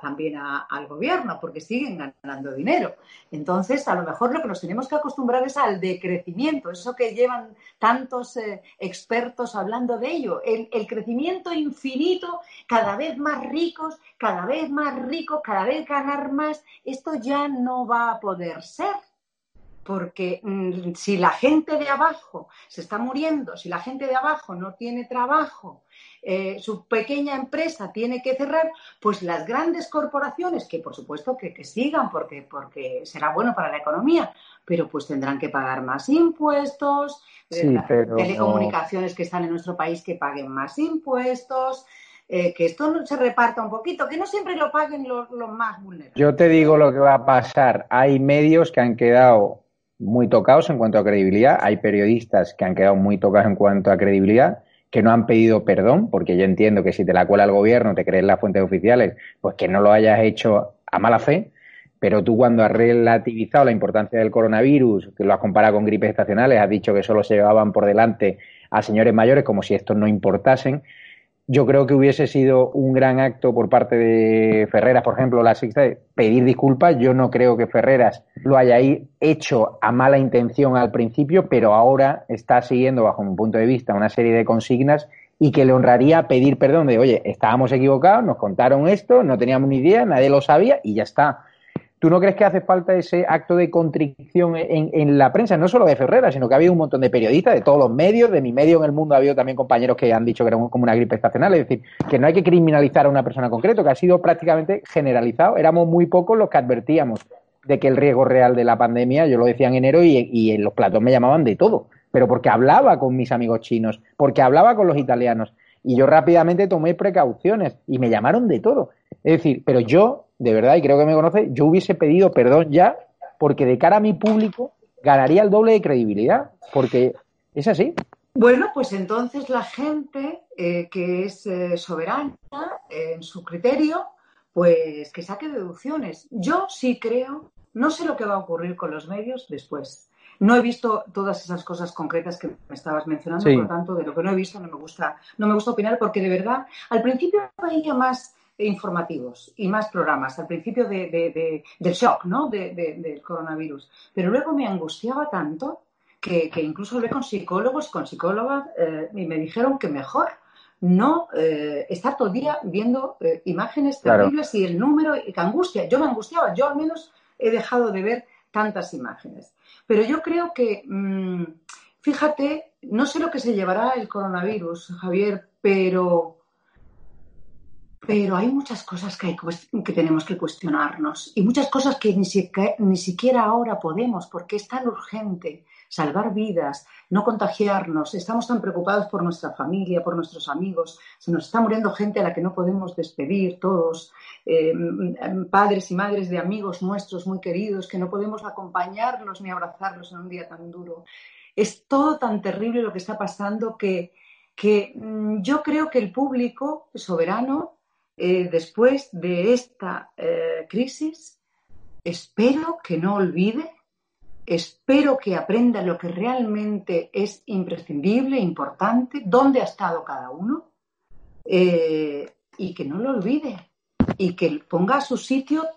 también al gobierno, porque siguen ganando dinero. Entonces, a lo mejor lo que nos tenemos que acostumbrar es al decrecimiento, eso que llevan tantos eh, expertos hablando de ello, el, crecimiento infinito, cada vez más ricos, cada vez más ricos, cada vez ganar más, esto ya no va a poder ser porque mm, si la gente de abajo se está muriendo, si la gente de abajo no tiene trabajo, eh, su pequeña empresa tiene que cerrar, pues las grandes corporaciones, que por supuesto que, sigan porque, porque será bueno para la economía, pero pues tendrán que pagar más impuestos, telecomunicaciones que están en nuestro país que paguen más impuestos. Eh, que esto no se reparta un poquito, que no siempre lo paguen los, los más vulnerables. Yo te digo lo que va a pasar. Hay medios que han quedado muy tocados en cuanto a credibilidad. Hay periodistas que han quedado muy tocados en cuanto a credibilidad, que no han pedido perdón, porque yo entiendo que si te la cuela el gobierno, te crees las fuentes oficiales, pues que no lo hayas hecho a mala fe. Pero tú cuando has relativizado la importancia del coronavirus, que lo has comparado con gripes estacionales, has dicho que solo se llevaban por delante a señores mayores como si estos no importasen. Yo creo que hubiese sido un gran acto por parte de Ferreras, por ejemplo, la sexta, pedir disculpas. Yo no creo que Ferreras lo hayáis hecho a mala intención al principio, pero ahora está siguiendo, bajo mi punto de vista, una serie de consignas y que le honraría pedir perdón de, oye, estábamos equivocados, nos contaron esto, no teníamos ni idea, nadie lo sabía y ya está. ¿Tú no crees que hace falta ese acto de contrición en, la prensa, no solo de Ferrera, sino que ha habido un montón de periodistas de todos los medios, de mi medio en el mundo ha habido también compañeros que han dicho que era como una gripe estacional, es decir, que no hay que criminalizar a una persona concreta, que ha sido prácticamente generalizado, éramos muy pocos los que advertíamos de que el riesgo real de la pandemia, yo lo decía en enero y, y en los platos me llamaban de todo, pero porque hablaba con mis amigos chinos, porque hablaba con los italianos, y yo rápidamente tomé precauciones y me llamaron de todo. Es decir, pero yo de verdad, y creo que me conoce, yo hubiese pedido perdón ya, porque de cara a mi público ganaría el doble de credibilidad, porque es así. Bueno, pues entonces la gente eh, que es eh, soberana en su criterio, pues que saque deducciones. Yo sí creo, no sé lo que va a ocurrir con los medios después. No he visto todas esas cosas concretas que me estabas mencionando, por lo tanto, de lo que no he visto no me gusta, no me gusta opinar, porque de verdad, al principio veía más informativos y más programas al principio de, del shock, ¿no? del coronavirus. Pero luego me angustiaba tanto que, incluso hablé con psicólogos, con psicólogas, eh, y me dijeron que mejor no eh, estar todo el día viendo eh, imágenes terribles y el número, y que angustia. Yo me angustiaba, yo al menos he dejado de ver tantas imágenes. Pero yo creo que, mm, fíjate, no sé lo que se llevará el coronavirus, Javier, pero pero hay muchas cosas que, que, tenemos que cuestionarnos y muchas cosas que ni, siquiera ahora podemos porque es tan urgente salvar vidas, no contagiarnos, estamos tan preocupados por nuestra familia, por nuestros amigos, se nos está muriendo gente a la que no podemos despedir todos, eh, padres y madres de amigos nuestros muy queridos, que no podemos acompañarlos ni abrazarlos en un día tan duro. Es todo tan terrible lo que está pasando que, que mm, yo creo que el público soberano eh, después de esta eh, crisis, espero que no olvide, espero que aprenda lo que realmente es imprescindible, importante, dónde ha estado cada uno, eh, y que no lo olvide, y que ponga a su sitio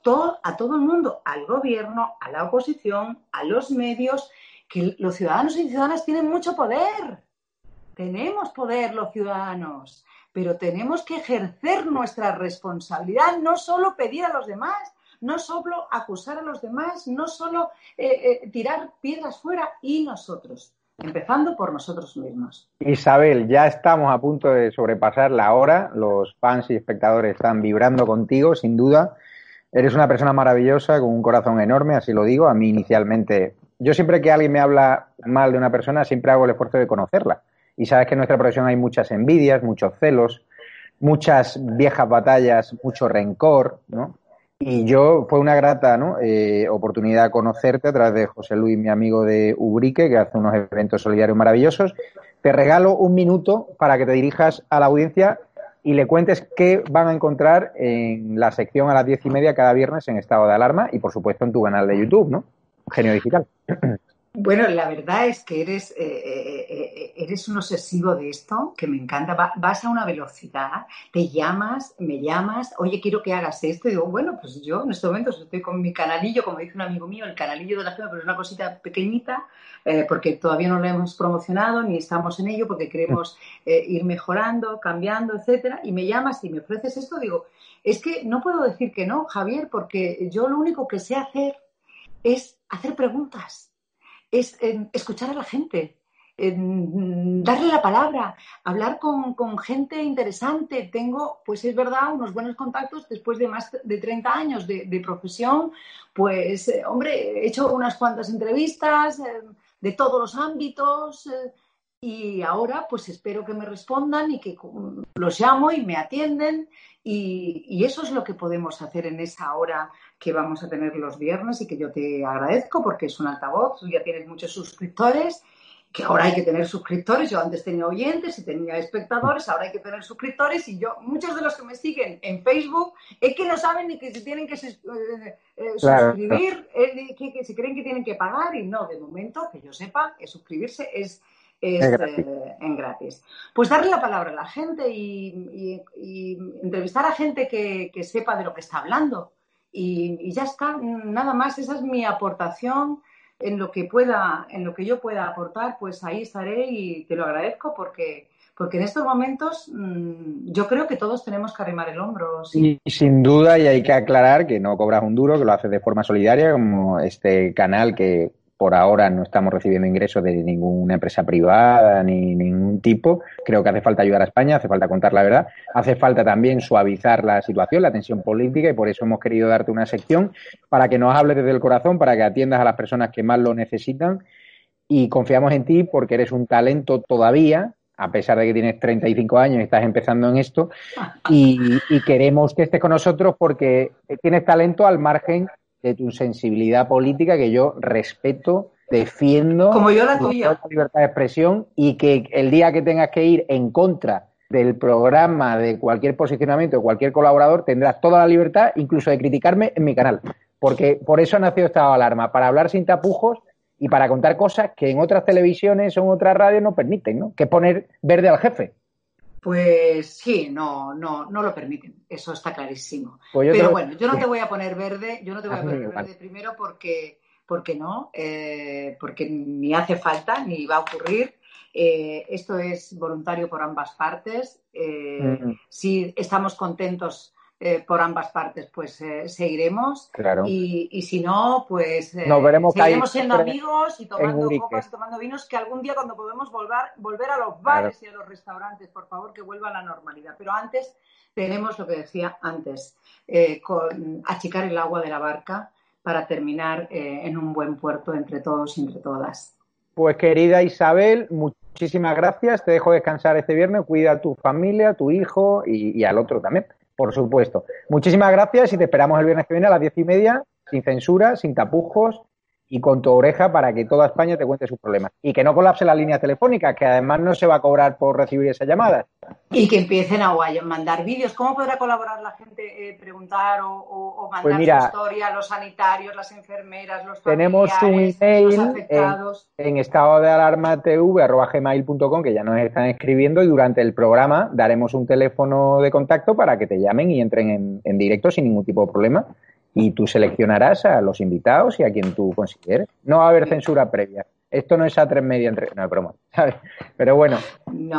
a todo el mundo, al gobierno, a la oposición, a los medios, que los ciudadanos y ciudadanas tienen mucho poder. Tenemos poder los ciudadanos pero tenemos que ejercer nuestra responsabilidad, no solo pedir a los demás, no solo acusar a los demás, no solo eh, eh, tirar piedras fuera y nosotros, empezando por nosotros mismos. Isabel, ya estamos a punto de sobrepasar la hora, los fans y espectadores están vibrando contigo, sin duda. Eres una persona maravillosa, con un corazón enorme, así lo digo. A mí inicialmente, yo siempre que alguien me habla mal de una persona, siempre hago el esfuerzo de conocerla y sabes que en nuestra profesión hay muchas envidias, muchos celos, muchas viejas batallas, mucho rencor, ¿no? Y yo fue una grata ¿no? eh, oportunidad conocerte a través de José Luis, mi amigo de Ubrique, que hace unos eventos solidarios maravillosos. Te regalo un minuto para que te dirijas a la audiencia y le cuentes qué van a encontrar en la sección a las diez y media cada viernes en estado de alarma y, por supuesto, en tu canal de YouTube, ¿no? Genio Digital. *clears throat* Bueno, la verdad es que eres, eh, eh, eh, eres un obsesivo de esto, que me encanta. vas a una velocidad, te llamas, me llamas, oye, quiero que hagas esto. Y digo, bueno, pues yo en este momento estoy con mi canalillo, como dice un amigo mío, el canalillo de la ciudad, pero es una cosita pequeñita, porque todavía no lo hemos promocionado ni estamos en ello, porque queremos ir mejorando, cambiando, etcétera. Y me llamas y me ofreces esto, digo, es que no puedo decir que no, Javier, porque yo lo único que sé hacer es hacer preguntas es escuchar a la gente, darle la palabra, hablar con, gente interesante. Tengo, pues es verdad, unos buenos contactos después de más de 30 años de, profesión. Pues, eh, hombre, he hecho unas cuantas entrevistas eh, de todos los ámbitos. Eh, y ahora pues espero que me respondan y que los llamo y me atienden y, eso es lo que podemos hacer en esa hora que vamos a tener los viernes y que yo te agradezco porque es un altavoz, tú ya tienes muchos suscriptores, que ahora hay que tener suscriptores, yo antes tenía oyentes y tenía espectadores, ahora hay que tener suscriptores y yo, muchos de los que me siguen en Facebook es que no saben ni que se tienen que eh, eh, suscribir, eh, que, que se creen que tienen que pagar y no, de momento, que yo sepa, suscribirse es es, eh, en gratis. Pues darle la palabra a la gente y, entrevistar a gente que, sepa de lo que está hablando y, ya está, nada más, esa es mi aportación en lo que pueda, en lo que yo pueda aportar, pues ahí estaré y te lo agradezco porque, porque en estos momentos mm, yo creo que todos tenemos que arrimar el hombro. Y sin duda, y hay que aclarar que no cobras un duro, que lo haces de forma solidaria, como este canal que por ahora no estamos recibiendo ingresos de ninguna empresa privada ni ningún tipo. Creo que hace falta ayudar a España, hace falta contar la verdad, hace falta también suavizar la situación, la tensión política y por eso hemos querido darte una sección para que nos hables desde el corazón, para que atiendas a las personas que más lo necesitan y confiamos en ti porque eres un talento todavía, a pesar de que tienes 35 años y estás empezando en esto, y, y queremos que estés con nosotros porque tienes talento al margen de tu sensibilidad política que yo respeto, defiendo. Como yo la tuya. libertad de expresión y que el día que tengas que ir en contra del programa, de cualquier posicionamiento, de cualquier colaborador, tendrás toda la libertad, incluso de criticarme en mi canal. Porque por eso ha nacido esta alarma, para hablar sin tapujos y para contar cosas que en otras televisiones o en otras radios no permiten, ¿no? Que poner verde al jefe. Pues sí, no, no, no lo permiten, eso está clarísimo. Pues Pero bueno, yo no te voy a poner verde, yo no te voy a *laughs* poner verde primero porque, porque no, eh, porque ni hace falta ni va a ocurrir. Eh, esto es voluntario por ambas partes. Eh, mm. Si estamos contentos eh, por ambas partes, pues eh, seguiremos. Claro. Y, y, si no, pues eh, Nos veremos seguiremos siendo amigos y tomando copas y tomando vinos, que algún día cuando podemos volver, volver a los bares y a los restaurantes, por favor, que vuelva a la normalidad. Pero antes tenemos lo que decía antes, con, achicar el agua de la barca para terminar en un buen puerto entre todos y entre todas. Pues querida Isabel, muchísimas gracias. Te dejo descansar este viernes. Cuida a tu familia, a tu hijo y, y al otro también por supuesto. Muchísimas gracias y te esperamos el viernes que viene a las diez y media, sin censura, sin tapujos y con tu oreja para que toda España te cuente sus problemas. Y que no colapse la línea telefónica, que además no se va a cobrar por recibir esa llamada. Y que empiecen a mandar vídeos. ¿Cómo podrá colaborar la gente, eh, preguntar o, mandar pues mira, su historia, los sanitarios, las enfermeras, los Tenemos un email en, estado de alarma tv, que ya nos están escribiendo y durante el programa daremos un teléfono de contacto para que te llamen y entren en, en directo sin ningún tipo de problema y tú seleccionarás a los invitados y a quien tú consideres. No va a haber censura previa. Esto no es a tres media entre. No es broma, *laughs* ¿sabes? Pero bueno,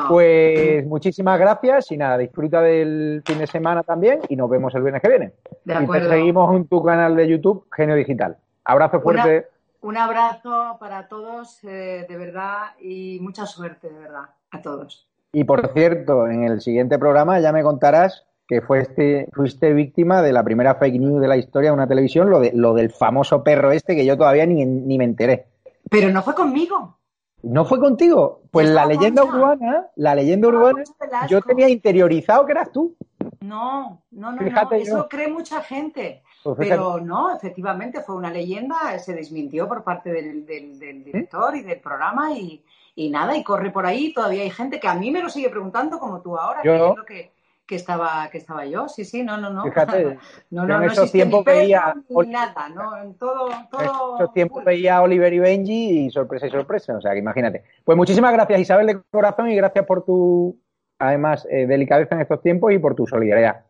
pues muchísimas gracias y nada, disfruta del fin de semana también y nos vemos el viernes que viene. De y te seguimos en tu canal de YouTube, Genio Digital. Abrazo fuerte. un abrazo para todos, eh, de verdad, y mucha suerte, de verdad, a todos. Y por cierto, en el siguiente programa ya me contarás que fuiste, fuiste víctima de la primera fake news de la historia de una televisión, lo, de, lo del famoso perro este que yo todavía ni, ni me enteré. Pero no fue conmigo. ¿No fue contigo? Pues la leyenda urbana, la leyenda urbana, yo tenía interiorizado que eras tú. No, no, no, no. eso cree mucha gente. Pues pero no, efectivamente fue una leyenda, se desmintió por parte del, del, director y del programa y, y, nada, y corre por ahí. Todavía hay gente que a mí me lo sigue preguntando como tú ahora, yo, que, que estaba, que estaba yo, sí, sí, no, no, no. Fíjate, *laughs* no, no, en esos tiempos veía. nada, ¿no? En todo, todo. En esos tiempos veía a Oliver y Benji y sorpresa y sorpresa, o sea, que imagínate. Pues muchísimas gracias, Isabel, de corazón, y gracias por tu, además, eh, delicadeza en estos tiempos y por tu solidaridad.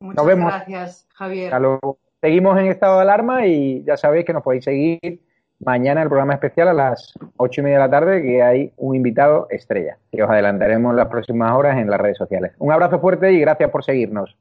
Muchas nos vemos. gracias, Javier. Hasta luego. Seguimos en estado de alarma y ya sabéis que nos podéis seguir mañana el programa especial a las ocho y media de la tarde que hay un invitado estrella que os adelantaremos las próximas horas en las redes sociales. Un abrazo fuerte y gracias por seguirnos.